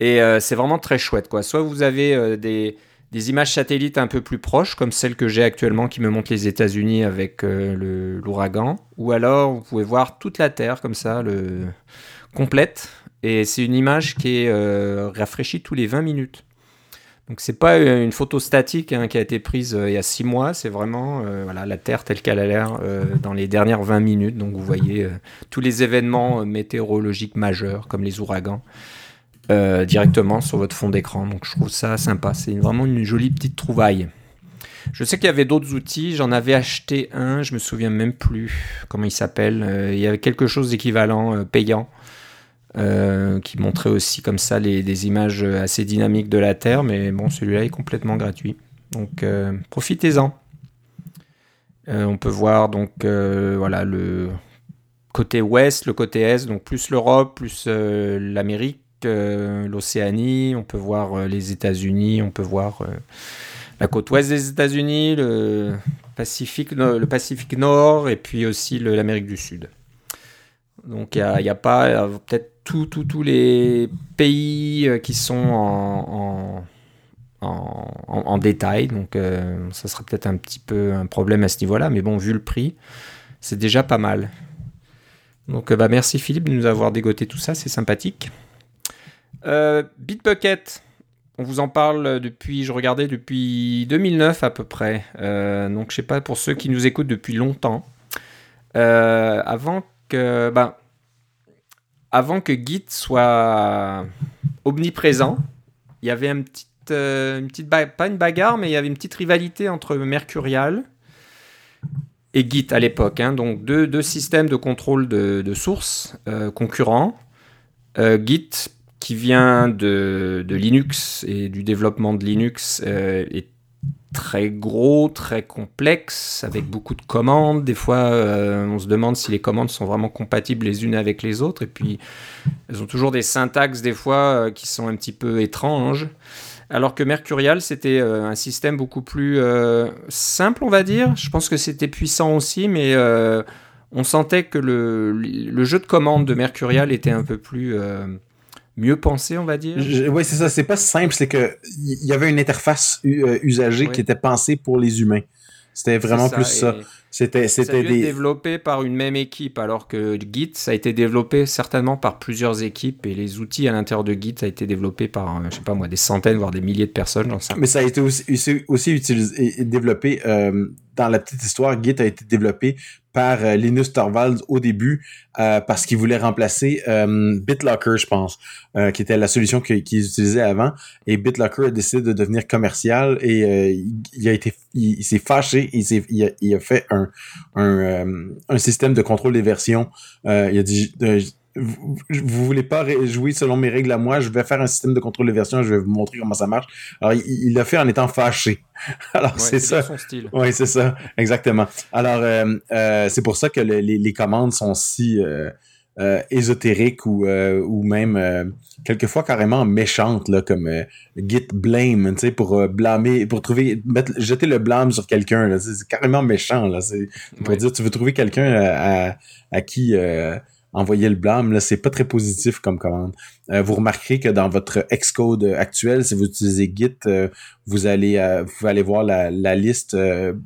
et euh, c'est vraiment très chouette. Quoi. Soit vous avez euh, des, images satellites un peu plus proches, comme celle que j'ai actuellement qui me montre les États-Unis avec euh, l'ouragan, ou alors vous pouvez voir toute la Terre comme ça, complète. Et c'est une image qui est rafraîchie tous les 20 minutes. Donc c'est pas une photo statique hein, qui a été prise il y a 6 mois, c'est vraiment voilà, la Terre telle qu'elle a l'air dans les dernières 20 minutes. Donc vous voyez tous les événements météorologiques majeurs comme les ouragans. Euh, directement sur votre fond d'écran. Donc je trouve ça sympa. C'est vraiment une jolie petite trouvaille. Je sais qu'il y avait d'autres outils. J'en avais acheté un, je me souviens même plus comment il s'appelle. Euh, il y avait quelque chose d'équivalent euh, payant qui montrait aussi comme ça les, des images assez dynamiques de la Terre. Mais bon, celui-là est complètement gratuit. Donc profitez-en. on peut voir donc voilà le côté ouest, le côté est, donc plus l'Europe, plus l'Amérique l'Océanie, on peut voir euh, les États-Unis, on peut voir euh, la côte ouest des États-Unis, le Pacifique, le Pacifique Nord et puis aussi l'Amérique du Sud. Donc il n'y a, pas peut-être tous les pays euh, qui sont en, détail. Donc ça sera peut-être un petit peu un problème à ce niveau-là. Mais bon, vu le prix, c'est déjà pas mal. Donc bah, merci Philippe de nous avoir dégoté tout ça, c'est sympathique. Euh, Bitbucket, on vous en parle depuis, je regardais depuis 2009 à peu près. Euh, donc je sais pas pour ceux qui nous écoutent depuis longtemps. Euh, avant que, ben, avant que Git soit omniprésent, il y avait une petite, une petite pas une bagarre, mais il y avait une petite rivalité entre Mercurial et Git à l'époque. Hein. donc deux, deux, systèmes de contrôle de, de sources concurrents. Git qui vient de, Linux et du développement de Linux euh, est très gros, très complexe, avec beaucoup de commandes. Des fois, euh, on se demande si les commandes sont vraiment compatibles les unes avec les autres. Et puis, elles ont toujours des syntaxes, des fois, euh, qui sont un petit peu étranges. Alors que Mercurial, c'était un système beaucoup plus simple, on va dire. Je pense que c'était puissant aussi, mais on sentait que le, le, jeu de commandes de Mercurial était un peu plus mieux pensé, on va dire? oui, c'est ça. C'est pas simple, c'est que il y avait une interface euh, usagée qui était pensée pour les humains. C'était vraiment plus ça. C'était c'était des... développé par une même équipe, alors que Git ça a été développé certainement par plusieurs équipes et les outils à l'intérieur de Git ça a été développé par euh, je sais pas moi des centaines voire des milliers de personnes. J'en sais. Mais ça a été aussi, aussi utilisé et développé euh, dans la petite histoire. Git a été développé par euh, Linus Torvalds au début euh, parce qu'il voulait remplacer euh, BitLocker, je pense, qui était la solution qu'ils utilisaient avant. Et BitLocker a décidé de devenir commercial et il, a été, il, s'est fâché, il, a, fait un, un, un, système de contrôle des versions. il a dit vous, vous voulez pas jouer selon mes règles à moi, je vais faire un système de contrôle de version, je vais vous montrer comment ça marche. Alors, il l'a fait en étant fâché. Alors, c'est ça. Son style. Oui, c'est ça, exactement. Alors, euh, euh, c'est pour ça que les, les, commandes sont si euh, euh ésotériques ou, euh, ou même quelquefois carrément méchantes, là, comme git blame, tu sais, pour blâmer, pour trouver, mettre, jeter le blâme sur quelqu'un. C'est carrément méchant. Là, c'est pour dire, tu veux trouver quelqu'un à, à, qui envoyer le blâme, là, c'est pas très positif comme commande. Euh, vous remarquerez que dans votre Xcode actuel, si vous utilisez Git, euh, vous allez euh, vous allez voir la, la liste de,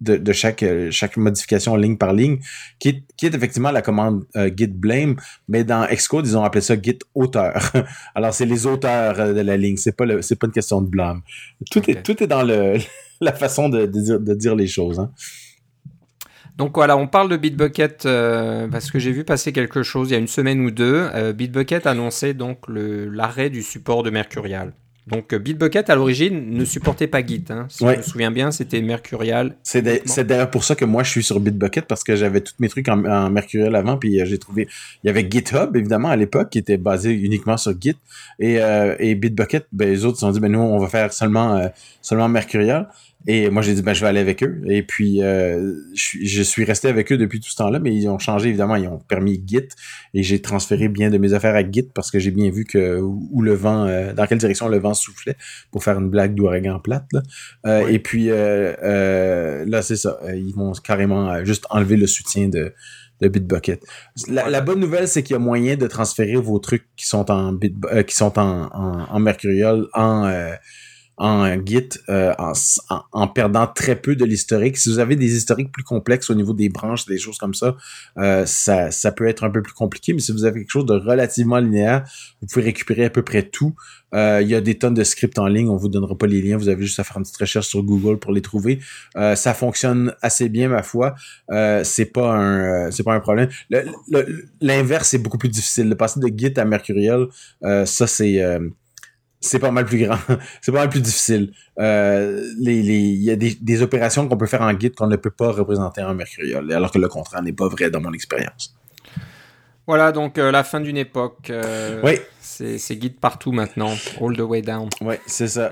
de, chaque chaque modification ligne par ligne, qui est, qui est effectivement la commande git blame, mais dans Xcode ils ont appelé ça git auteur. Alors c'est les auteurs de la ligne, c'est pas le, c'est pas une question de blâme. Tout est tout est dans le la façon de, de, dire, de dire les choses. Hein. Donc voilà, on parle de Bitbucket euh, parce que j'ai vu passer quelque chose il y a une semaine ou deux. Euh, Bitbucket annonçait donc l'arrêt du support de Mercurial. Donc euh, Bitbucket à l'origine ne supportait pas Git. Hein. Si je me souviens bien, c'était Mercurial. C'est d'ailleurs pour ça que moi je suis sur Bitbucket parce que j'avais tous mes trucs en, Mercurial avant, puis j'ai trouvé il y avait GitHub évidemment à l'époque qui était basé uniquement sur Git et, et Bitbucket, ben les autres se sont dit ben nous on va faire seulement seulement Mercurial. Et moi, j'ai dit, ben, je vais aller avec eux. Et puis, euh, je, suis resté avec eux depuis tout ce temps-là, mais ils ont changé, évidemment. Ils ont permis Git. Et j'ai transféré bien de mes affaires à Git parce que j'ai bien vu que où le vent, euh, dans quelle direction le vent soufflait pour faire une blague d'ouragan plate. Là. Euh, Et puis, euh, là, c'est ça. Ils vont carrément juste enlever le soutien de, de Bitbucket. La, bonne nouvelle, c'est qu'il y a moyen de transférer vos trucs qui sont en Bit, qui sont en, en, en Mercurial en en Git euh, en, en, perdant très peu de l'historique. Si vous avez des historiques plus complexes au niveau des branches, des choses comme ça, euh, ça, ça peut être un peu plus compliqué. Mais si vous avez quelque chose de relativement linéaire, vous pouvez récupérer à peu près tout. Euh, il y a des tonnes de scripts en ligne. On vous donnera pas les liens. Vous avez juste à faire une petite recherche sur Google pour les trouver. ça fonctionne assez bien, ma foi. c'est pas un, c'est pas un problème. L'inverse est beaucoup plus difficile. Le passer de Git à Mercurial, ça c'est c'est pas mal plus grand. c'est pas mal plus difficile. Euh, les, les, il y a des, des opérations qu'on peut faire en Git qu'on ne peut pas représenter en Mercurial, alors que le contraire n'est pas vrai dans mon expérience. Voilà, donc euh, la fin d'une époque. Euh, oui. C'est Git partout maintenant, all the way down. Oui, c'est ça.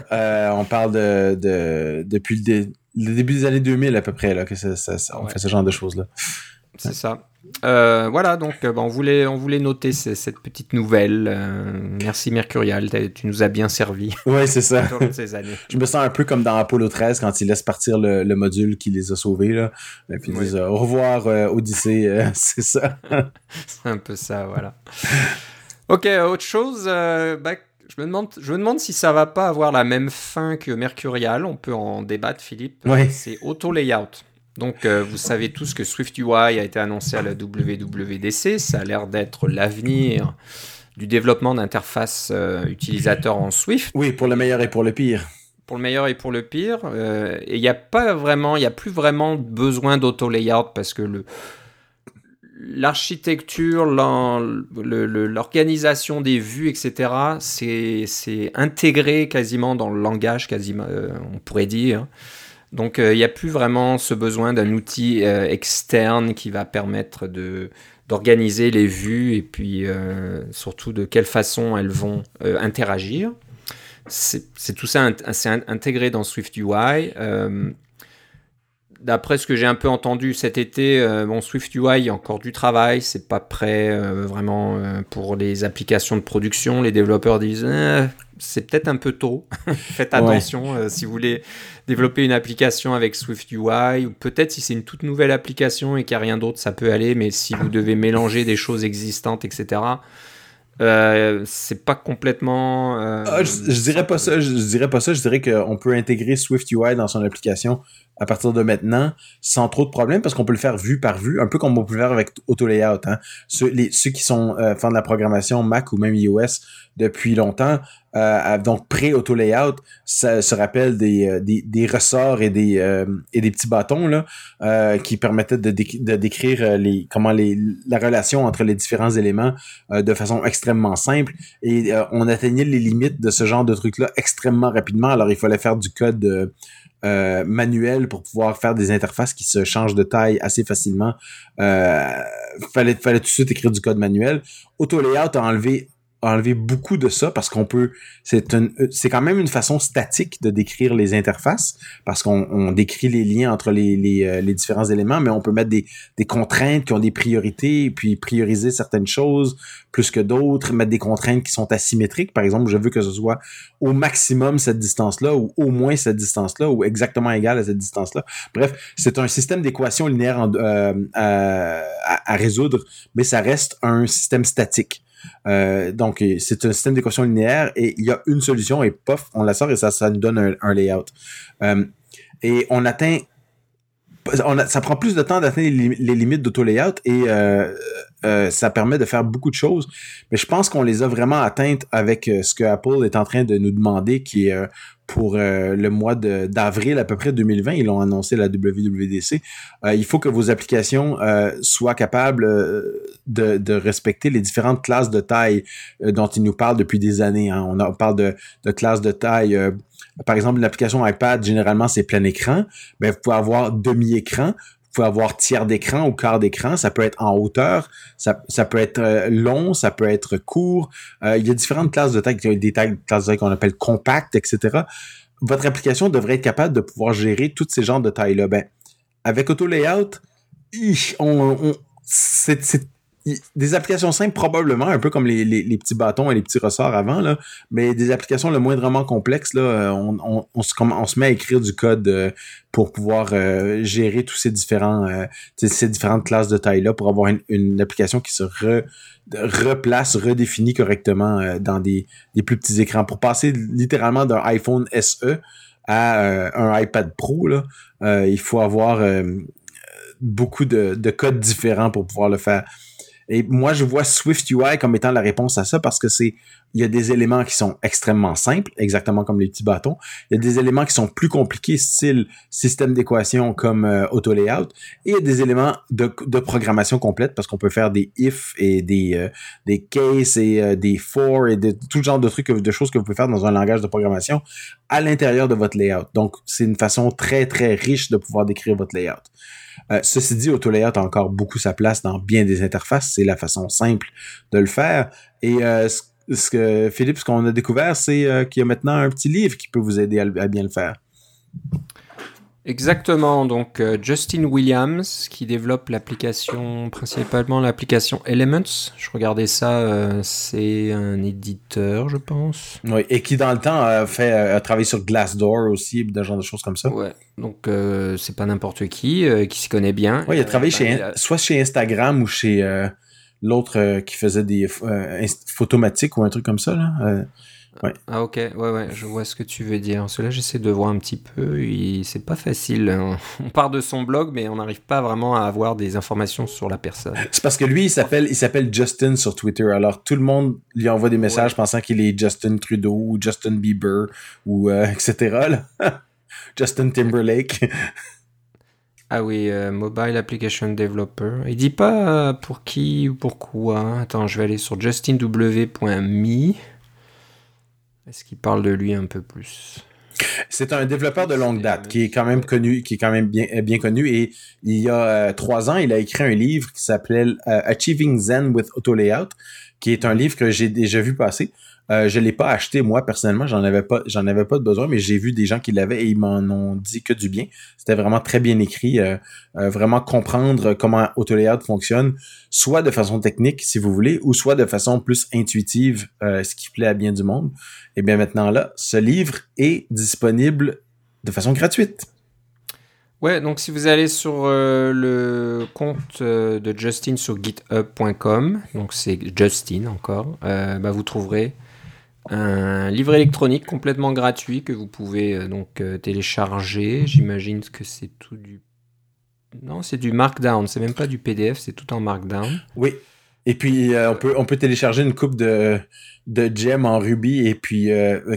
on parle de, de depuis le, début des années 2000 à peu près, là, que ça, ça, on fait ce genre de choses-là. C'est ça. Euh, voilà, donc euh, bah, on, voulait, on voulait noter cette petite nouvelle. Euh, merci Mercurial, tu nous as bien servi. Oui, c'est ça. Je me sens un peu comme dans Apollo 13 quand ils laissent partir le, module qui les a sauvés. Là. Et puis ils disent au revoir Odyssée, c'est ça. c'est un peu ça, voilà. ok, autre chose. Bah, je me, demande, je me demande si ça va pas avoir la même fin que Mercurial. On peut en débattre, Philippe. Oui. C'est Auto Layout. Donc, euh, vous savez tous que SwiftUI a été annoncé à la WWDC. Ça a l'air d'être l'avenir du développement d'interfaces euh, utilisateurs en Swift. Oui, pour le meilleur et pour le pire. Pour le meilleur et pour le pire. Euh, et il n'y a pas vraiment, il n'y a plus vraiment besoin d'auto-layout parce que le, l'architecture, l'organisation des vues, etc., c'est intégré quasiment dans le langage, quasiment, on pourrait dire. Donc euh, il n'y a plus vraiment ce besoin d'un outil euh, externe qui va permettre d'organiser les vues et puis euh, surtout de quelle façon elles vont interagir. C'est tout ça intégré dans SwiftUI. D'après ce que j'ai un peu entendu cet été, bon, SwiftUI, il y a encore du travail, c'est pas prêt vraiment pour les applications de production. Les développeurs disent c'est peut-être un peu tôt. Faites attention si vous voulez développer une application avec Swift UI, ou peut-être si c'est une toute nouvelle application et qu'il n'y a rien d'autre, ça peut aller, mais si vous devez mélanger des choses existantes, etc., euh, c'est pas complètement. Euh, ah, je, dirais pas ça. Je, dirais pas ça. Je qu'on peut intégrer Swift UI dans son application à partir de maintenant sans trop de problèmes parce qu'on peut le faire vue par vue, un peu comme on peut le faire avec Auto Layout. Hein. Ceux, ceux qui sont euh, fans de la programmation Mac ou même iOS depuis longtemps, euh, donc pré-auto layout, ça se rappelle des, euh, ressorts et des, euh, et des petits bâtons euh, qui permettaient de, décrire comment les, la relation entre les différents éléments de façon extrêmement simple. Et on atteignait les limites de ce genre de truc-là extrêmement rapidement. Alors il fallait faire du code manuel pour pouvoir faire des interfaces qui se changent de taille assez facilement fallait, fallait tout de suite écrire du code manuel. Auto Layout a enlevé enlever beaucoup de ça parce qu'on peut c'est quand même une façon statique de décrire les interfaces parce qu'on on décrit les liens entre euh, les, différents éléments mais on peut mettre des, contraintes qui ont des priorités puis prioriser certaines choses plus que d'autres mettre des contraintes qui sont asymétriques. Par exemple je veux que ce soit au maximum cette distance là ou au moins cette distance là ou exactement égal à cette distance là bref c'est un système d'équations linéaires euh, à, à résoudre mais ça reste un système statique euh, donc, c'est un système d'équation linéaire et il y a une solution et pof, on la sort et ça, ça nous donne un, layout. Euh, et on atteint ça prend plus de temps d'atteindre les, limites d'auto-layout et euh, ça permet de faire beaucoup de choses. Mais je pense qu'on les a vraiment atteintes avec ce que Apple est en train de nous demander, qui est pour euh, le mois d'avril à peu près 2020. Ils l'ont annoncé la WWDC. Euh, il faut que vos applications euh, soient capables de, respecter les différentes classes de taille dont ils nous parlent depuis des années. Hein. On, parle de, de classes de taille. par exemple, une application iPad, généralement, c'est plein écran. Mais vous pouvez avoir demi-écran pouvez avoir tiers d'écran ou quart d'écran. Ça peut être en hauteur, ça, ça peut être euh, long, ça peut être court. Euh, il y a différentes classes de taille, des tailles, classes de taille qu'on appelle compact, etc. Votre application devrait être capable de pouvoir gérer tous ces genres de tailles-là. Ben, avec Auto Layout, on, on c'est des applications simples probablement, un peu comme les, les, petits bâtons et les petits ressorts avant, là, mais des applications le moindrement complexes, là, euh, on, on, on, se, on se met à écrire du code euh, pour pouvoir euh, gérer tous ces différents ces différentes classes de taille-là pour avoir une, une, application qui se replace, redéfinit correctement dans des, des plus petits écrans. Pour passer littéralement d'un iPhone SE à un iPad Pro, là, il faut avoir beaucoup de, de codes différents pour pouvoir le faire. Et moi, je vois Swift UI comme étant la réponse à ça parce que c'est, il y a des éléments qui sont extrêmement simples, exactement comme les petits bâtons. Il y a des éléments qui sont plus compliqués, style système d'équation comme euh, auto layout. Et il y a des éléments de, de programmation complète parce qu'on peut faire des if et des, euh, des case et euh, des for et de tout genre de trucs, de choses que vous pouvez faire dans un langage de programmation à l'intérieur de votre layout. Donc, c'est une façon très, très riche de pouvoir décrire votre layout. Euh, ceci dit, AutoLayout a encore beaucoup sa place dans bien des interfaces. C'est la façon simple de le faire. Et ce, que Philippe, ce qu'on a découvert, c'est euh, qu'il y a maintenant un petit livre qui peut vous aider à bien le faire. Exactement, donc euh, Justin Williams qui développe l'application, principalement l'application Elements. Je regardais ça, euh, c'est un éditeur, je pense. Oui, et qui dans le temps a fait a travaillé sur Glassdoor aussi, de genre de choses comme ça. Ouais, donc euh, c'est pas n'importe qui, qui s'y connaît bien. Oui, il a travaillé chez, soit chez Instagram ou chez l'autre qui faisait des photomatiques ou un truc comme ça. Là. Ah ok, ouais, ouais, je vois ce que tu veux dire. Cela, j'essaie de voir un petit peu. C'est pas facile. Hein. On part de son blog, mais on n'arrive pas vraiment à avoir des informations sur la personne. C'est parce que lui, il s'appelle, il s'appelle Justin sur Twitter. Alors tout le monde lui envoie des messages pensant qu'il est Justin Trudeau ou Justin Bieber ou euh, etc. Justin Timberlake. Ah oui, euh, Mobile Application Developer. Il dit pas pour qui ou pourquoi. Attends, je vais aller sur justinw.me. Est-ce qu'il parle de lui un peu plus? C'est un développeur de longue date qui est quand même connu, qui est quand même bien, connu. Et il y a euh, trois ans, il a écrit un livre qui s'appelait euh, Achieving Zen with Auto Layout, qui est un livre que j'ai déjà vu passer. Euh, je l'ai pas acheté moi personnellement, j'en avais pas, j'en avais pas de besoin, mais j'ai vu des gens qui l'avaient et ils m'en ont dit que du bien. C'était vraiment très bien écrit, euh, euh, vraiment comprendre comment AutoLayout fonctionne, soit de façon technique si vous voulez, ou soit de façon plus intuitive, ce qui plaît à bien du monde. Et bien maintenant là, ce livre est disponible de façon gratuite. Ouais, donc si vous allez sur le compte de Justin sur github.com, donc c'est Justin encore, bah vous trouverez un livre électronique complètement gratuit que vous pouvez euh, donc euh, télécharger. J'imagine que c'est tout du. Non, c'est du Markdown. C'est même pas du PDF, c'est tout en Markdown. Oui. Et puis euh, on peut on peut télécharger une coupe de de gem en Ruby et puis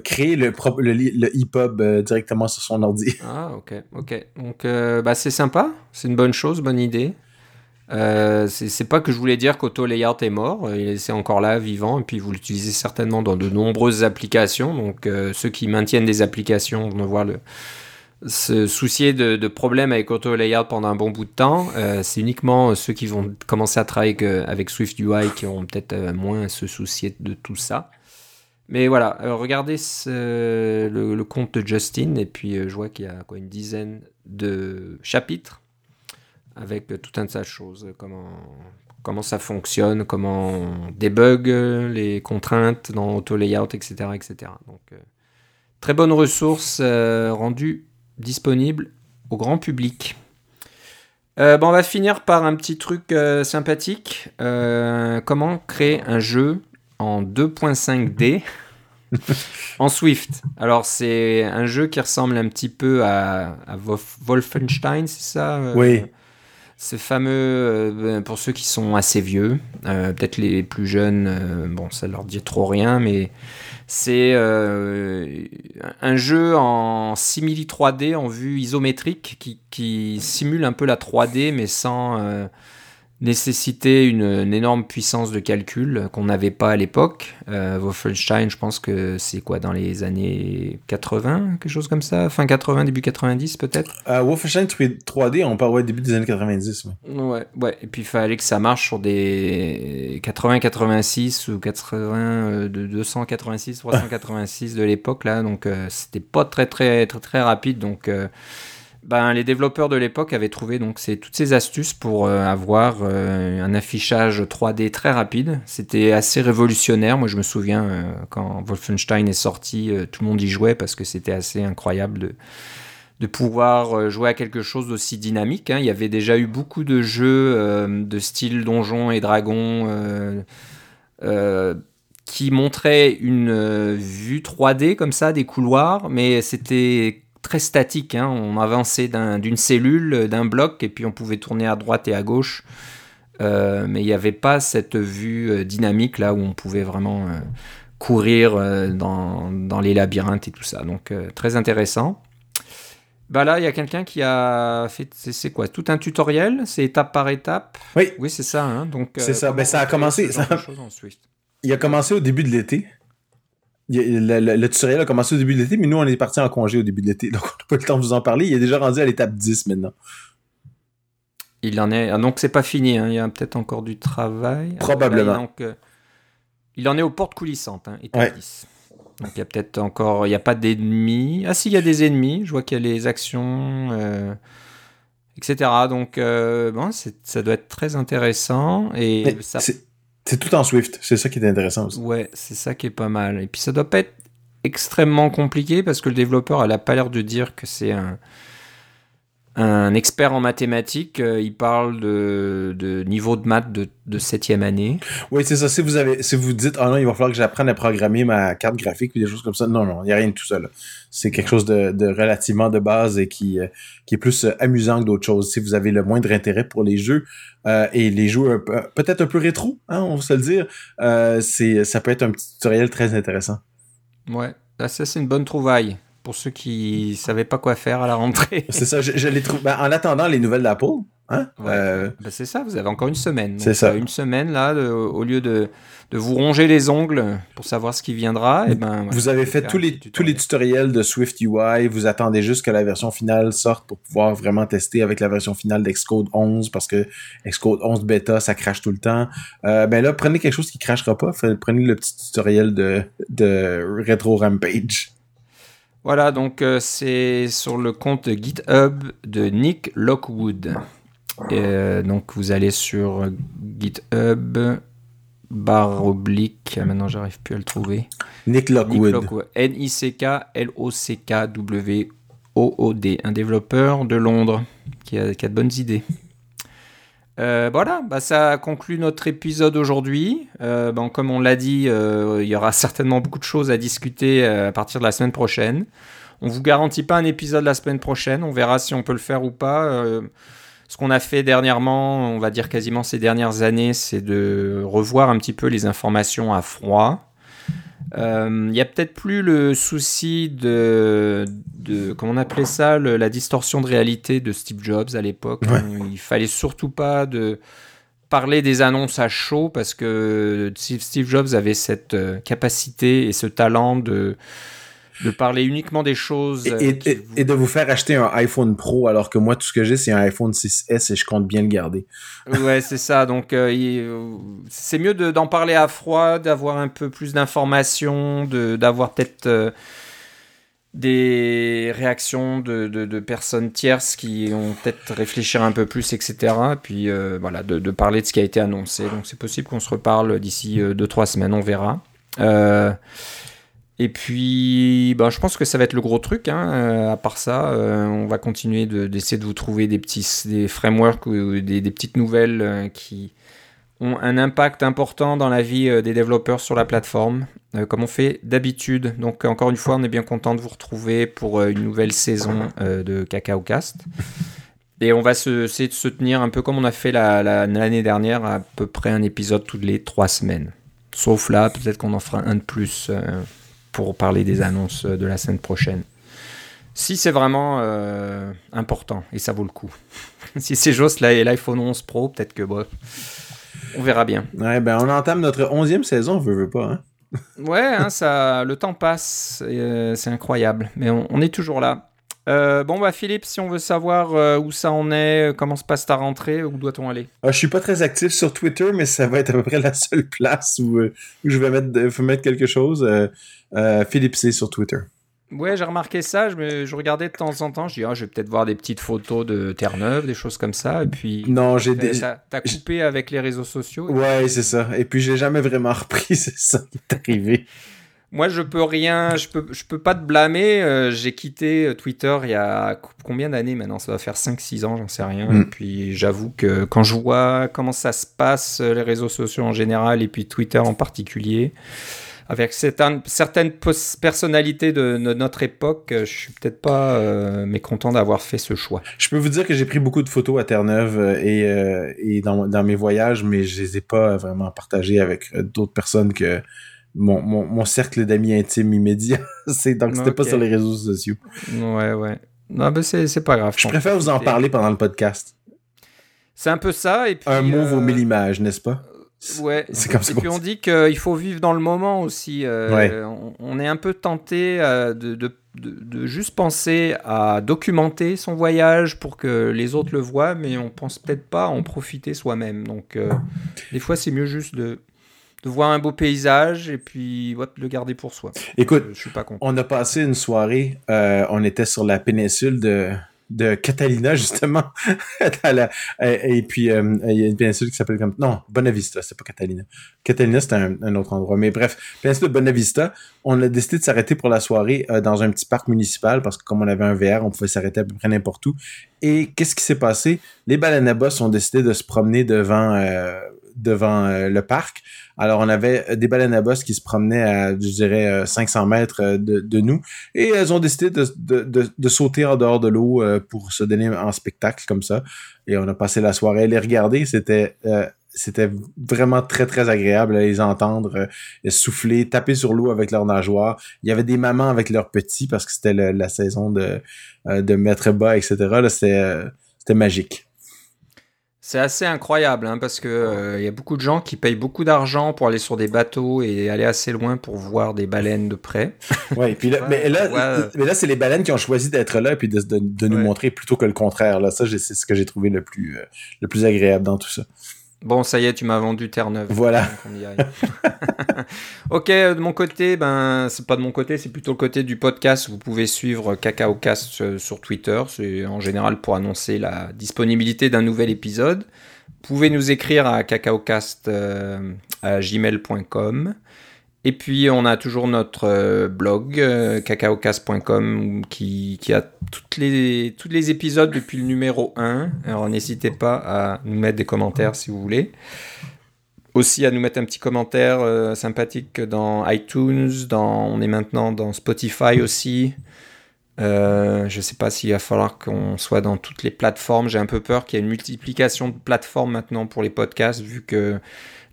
créer le propre le, le EPUB directement sur son ordi. Ah ok ok donc bah c'est sympa, c'est une bonne chose, bonne idée. Euh, c'est pas que je voulais dire qu'Auto Layout est mort, c'est encore là, vivant, et puis vous l'utilisez certainement dans de nombreuses applications. Donc euh, ceux qui maintiennent des applications vont voir se soucier de, problèmes avec Auto Layout pendant un bon bout de temps. c'est uniquement ceux qui vont commencer à travailler avec, Swift UI qui auront peut-être moins à se soucier de tout ça. Mais voilà, regardez le, compte de Justin et puis je vois qu'il y a quoi, une dizaine de chapitres avec tout un tas de choses, comment, comment ça fonctionne, comment on débug les contraintes dans Auto Layout, etc. etc. Donc, euh, très bonne ressource euh, rendue disponible au grand public. Euh, bon, on va finir par un petit truc sympathique. comment créer un jeu en 2.5D en Swift? Alors, c'est un jeu qui ressemble un petit peu à, à Wolfenstein, c'est ça Oui. Ce fameux, euh, ben, pour ceux qui sont assez vieux, euh, peut-être les plus jeunes, euh, bon, ça leur dit trop rien, mais c'est un jeu en simili 3D, en vue isométrique, qui, qui, simule un peu la 3D, mais sans nécessitait une, énorme puissance de calcul qu'on n'avait pas à l'époque. Euh, Wolfenstein, je pense que c'est quoi dans les années 80, quelque chose comme ça, fin 80, début 90 peut-être? Euh, Wolfenstein 3D, on parle ouais, début des années 90. Ouais. ouais, Et puis il fallait que ça marche sur des 80-86 ou 80 de 286, 386 de l'époque là, donc euh, c'était pas très très très très rapide, donc euh, ben, les développeurs de l'époque avaient trouvé donc toutes ces astuces pour euh, avoir euh, un affichage 3D très rapide. C'était assez révolutionnaire. Moi, je me souviens euh, quand Wolfenstein est sorti, tout le monde y jouait parce que c'était assez incroyable de, pouvoir jouer à quelque chose d'aussi dynamique. Hein. Il y avait déjà eu beaucoup de jeux de style Donjons et Dragons qui montraient une vue 3D comme ça, des couloirs, mais c'était très statique. Hein. On avançait d'une cellule, d'un bloc, et puis on pouvait tourner à droite et à gauche. Euh, mais il n'y avait pas cette vue euh, dynamique là où on pouvait vraiment euh, courir dans, dans, les labyrinthes et tout ça. Donc très intéressant. Bah là, il y a quelqu'un qui a fait, c'est quoi, tout un tutoriel, c'est étape par étape? Oui, oui, c'est ça. Hein. Donc c'est ça. Ben, ça a commencé. Ça... Il a commencé au début de l'été. Le, tutoriel a commencé au début de l'été, mais nous, on est parti en congé au début de l'été, donc on n'a pas eu le temps de vous en parler. Il est déjà rendu à l'étape 10 maintenant. Il en est. Ah, donc, c'est pas fini, hein. il y a peut-être encore du travail. Probablement. donc, euh, il en est aux portes coulissantes, hein, étape 10. Donc, il y a peut-être encore. Il n'y a pas d'ennemis. Ah, si, il y a des ennemis. Je vois qu'il y a les actions, euh, etc. Donc, euh, bon, ça doit être très intéressant. Et ça... C'est tout en Swift, c'est ça qui est intéressant aussi. Ouais, c'est ça qui est pas mal. Et puis ça doit pas être extrêmement compliqué parce que le développeur, elle a pas l'air de dire que c'est un, un expert en mathématiques. Euh, il parle de, niveau de maths de, de septième année. Oui, c'est ça. Si vous avez, si vous dites, ah non, il va falloir que j'apprenne à programmer ma carte graphique ou des choses comme ça. Non, non, il n'y a rien de tout ça. C'est quelque chose de, relativement de base et qui, euh, qui est plus euh, amusant que d'autres choses. Si vous avez le moindre intérêt pour les jeux et les jeux peut-être un peu rétro, hein, on va se le dire, c'est, ça peut être un petit tutoriel très intéressant. Ouais, ça c'est une bonne trouvaille pour ceux qui savaient pas quoi faire à la rentrée. c'est ça, je, les trouve. Ben, en attendant les nouvelles d'Apple, hein? Euh, ben, c'est ça, vous avez encore une semaine. C'est ça. Euh, une semaine là, au lieu de, de, vous ronger les ongles pour savoir ce qui viendra, et eh ben. vous avez fait tous les tous les tutoriels de Swift UI. Vous attendez juste que la version finale sorte pour pouvoir vraiment tester avec la version finale d'Xcode 11 parce que Xcode 11 bêta ça crache tout le temps. Euh, ben là, prenez quelque chose qui crachera pas. Prenez le petit tutoriel de de Retro Rampage. Voilà, donc euh, c'est sur le compte GitHub de Nick Lockwood. Euh, donc vous allez sur GitHub barre oblique. Ah, maintenant, j'arrive plus à le trouver. Nick Lockwood. N-I-C-K-L-O-C-K-W-O-O-D. Un développeur de Londres qui a, qui a de bonnes idées. Euh, voilà, bah ça conclut notre épisode aujourd'hui. Euh, bon, comme on l'a dit, euh, il y aura certainement beaucoup de choses à discuter à partir de la semaine prochaine. On vous garantit pas un épisode la semaine prochaine. On verra si on peut le faire ou pas. ce qu'on a fait dernièrement, on va dire quasiment ces dernières années, c'est de revoir un petit peu les informations à froid. Il euh, n'y a peut-être plus le souci de, de comment on appelait ça, la distorsion de réalité de Steve Jobs à l'époque. Il fallait surtout pas de parler des annonces à chaud parce que Steve Jobs avait cette euh, capacité et ce talent de de parler uniquement des choses. Et, et, de vous faire acheter un iPhone Pro alors que moi, tout ce que j'ai, c'est un iPhone 6S et je compte bien le garder. ouais, c'est ça. Donc, c'est mieux d'en parler à froid, d'avoir un peu plus d'informations, d'avoir peut-être des réactions de, de, personnes tierces qui ont peut-être réfléchir un peu plus, etc. Puis euh, voilà, de, parler de ce qui a été annoncé. Donc c'est possible qu'on se reparle d'ici 2-3 euh, semaines, on verra. Euh, et puis, ben, je pense que ça va être le gros truc. Hein. à part ça, on va continuer d'essayer de, vous trouver des petits frameworks ou des, petites nouvelles qui, ont un impact important dans la vie euh, des développeurs sur la plateforme, euh, comme on fait d'habitude. Donc encore une fois, on est bien content de vous retrouver pour euh, une nouvelle saison de Cacao Cast. Et on va essayer de se tenir un peu comme on a fait l'année dernière, à peu près un épisode toutes les trois semaines. Sauf là, peut-être qu'on en fera un de plus pour parler des annonces de la semaine prochaine. Si c'est vraiment important, et ça vaut le coup. si c'est juste l'iPhone 11 Pro, peut-être que... Bon, on verra bien. Ouais, ben on entame notre onzième saison, on veut, veut pas. Hein? ouais, hein, ça, le temps passe, euh, c'est incroyable, mais on, est toujours là. Euh, bon bah Philippe, si on veut savoir euh, où ça en est, comment se passe ta rentrée, où doit-on aller? Ah, Je suis pas très actif sur Twitter, mais ça va être à peu près la seule place où, je vais mettre, mettre quelque chose. Philippe C sur Twitter. Ouais, j'ai remarqué ça. Je, je, regardais de temps en temps. Je dis, ah, je vais peut-être voir des petites photos de Terre-Neuve, des choses comme ça. Et puis. Non, j'ai des. T'as coupé avec les réseaux sociaux. Ouais, c'est ça. Et puis, j'ai jamais vraiment repris. C'est ça qui est arrivé. Moi, je peux rien. Je peux, je peux pas te blâmer. Euh, j'ai quitté euh, Twitter il y a combien d'années maintenant? Ça va faire 5-6 ans, j'en sais rien. Mm. Et puis, j'avoue que quand je vois comment ça se passe, les réseaux sociaux en général, et puis Twitter en particulier avec certaines personnalités de, notre époque, euh, je suis peut-être pas euh, mécontent d'avoir fait ce choix. Je peux vous dire que j'ai pris beaucoup de photos à Terre-Neuve euh, et, et dans, dans, mes voyages, mais je les ai pas vraiment partagées avec d'autres personnes que mon, mon, cercle d'amis intimes immédiat. c'est donc c'était pas sur les réseaux sociaux. Ouais, ouais. Non, mais c'est pas grave. Je préfère vous en parler pendant le podcast. C'est un peu ça. Et puis, un mot vaut mille images, n'est-ce pas? Ouais. C'est comme ça. Et puis on dit qu'il faut vivre dans le moment aussi. Euh, on, est un peu tenté euh, de, de, de, juste penser à documenter son voyage pour que les autres le voient, mais on pense peut-être pas à en profiter soi-même. Donc euh, des fois c'est mieux juste de, de voir un beau paysage et puis ouais, le garder pour soi. Écoute, je, je suis pas on a passé une soirée, on était sur la péninsule de de Catalina justement. Et, puis euh, il y a une péninsule qui s'appelle comme non Bonavista c'est pas Catalina. Catalina c'est un, autre endroit. Mais bref péninsule de Bonavista on a décidé de s'arrêter pour la soirée euh, dans un petit parc municipal parce que comme on avait un VR on pouvait s'arrêter à peu près n'importe où. Et qu'est-ce qui s'est passé? Les balanabas ont décidé de se promener devant euh, devant le parc alors, on avait euh, des baleines à bosse qui se promenaient à, je dirais, 500 euh, mètres euh, de, nous. Et elles ont décidé de, sauter en dehors de l'eau pour se donner en spectacle comme ça. Et on a passé la soirée à les regarder. C'était... c'était vraiment très très agréable à les entendre souffler, taper sur l'eau avec leurs nageoires. Il y avait des mamans avec leurs petits parce que c'était la saison de, de mettre bas, etc. C'était magique. C'est assez incroyable hein, parce que il euh, y a beaucoup de gens qui payent beaucoup d'argent pour aller sur des bateaux et aller assez loin pour voir des baleines de près. Ouais, puis là, mais là, mais là c'est les baleines qui ont choisi d'être là et puis de, de, nous montrer plutôt que le contraire. Là, ça, c'est ce que j'ai trouvé le plus, euh, le plus agréable dans tout ça. Bon, ça y est, tu m'as vendu Terre-Neuve. Voilà. ok, de mon côté, ben, c'est pas de mon côté, c'est plutôt le côté du podcast. Vous pouvez suivre CacaoCast euh, sur Twitter. C'est en général pour annoncer la disponibilité d'un nouvel épisode. Vous pouvez nous écrire à cacaocast.gmail.com. Et puis, on a toujours notre euh, blog, euh, cacaocast.com, qui, a toutes les, tous les épisodes depuis le numéro 1. Alors, n'hésitez pas à nous mettre des commentaires si vous voulez. Aussi, à nous mettre un petit commentaire euh, sympathique dans iTunes. Dans, on est maintenant dans Spotify aussi. je ne sais pas s'il va falloir qu'on soit dans toutes les plateformes. J'ai un peu peur qu'il y ait une multiplication de plateformes maintenant pour les podcasts, vu que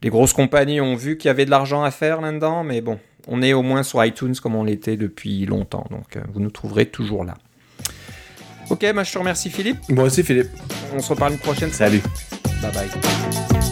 les grosses compagnies ont vu qu'il y avait de l'argent à faire là-dedans, mais bon, on est au moins sur iTunes comme on l'était depuis longtemps, donc euh, vous nous trouverez toujours là. Ok, moi je te remercie Philippe. Moi aussi Philippe. On se reparle une prochaine. Salut. Bye bye.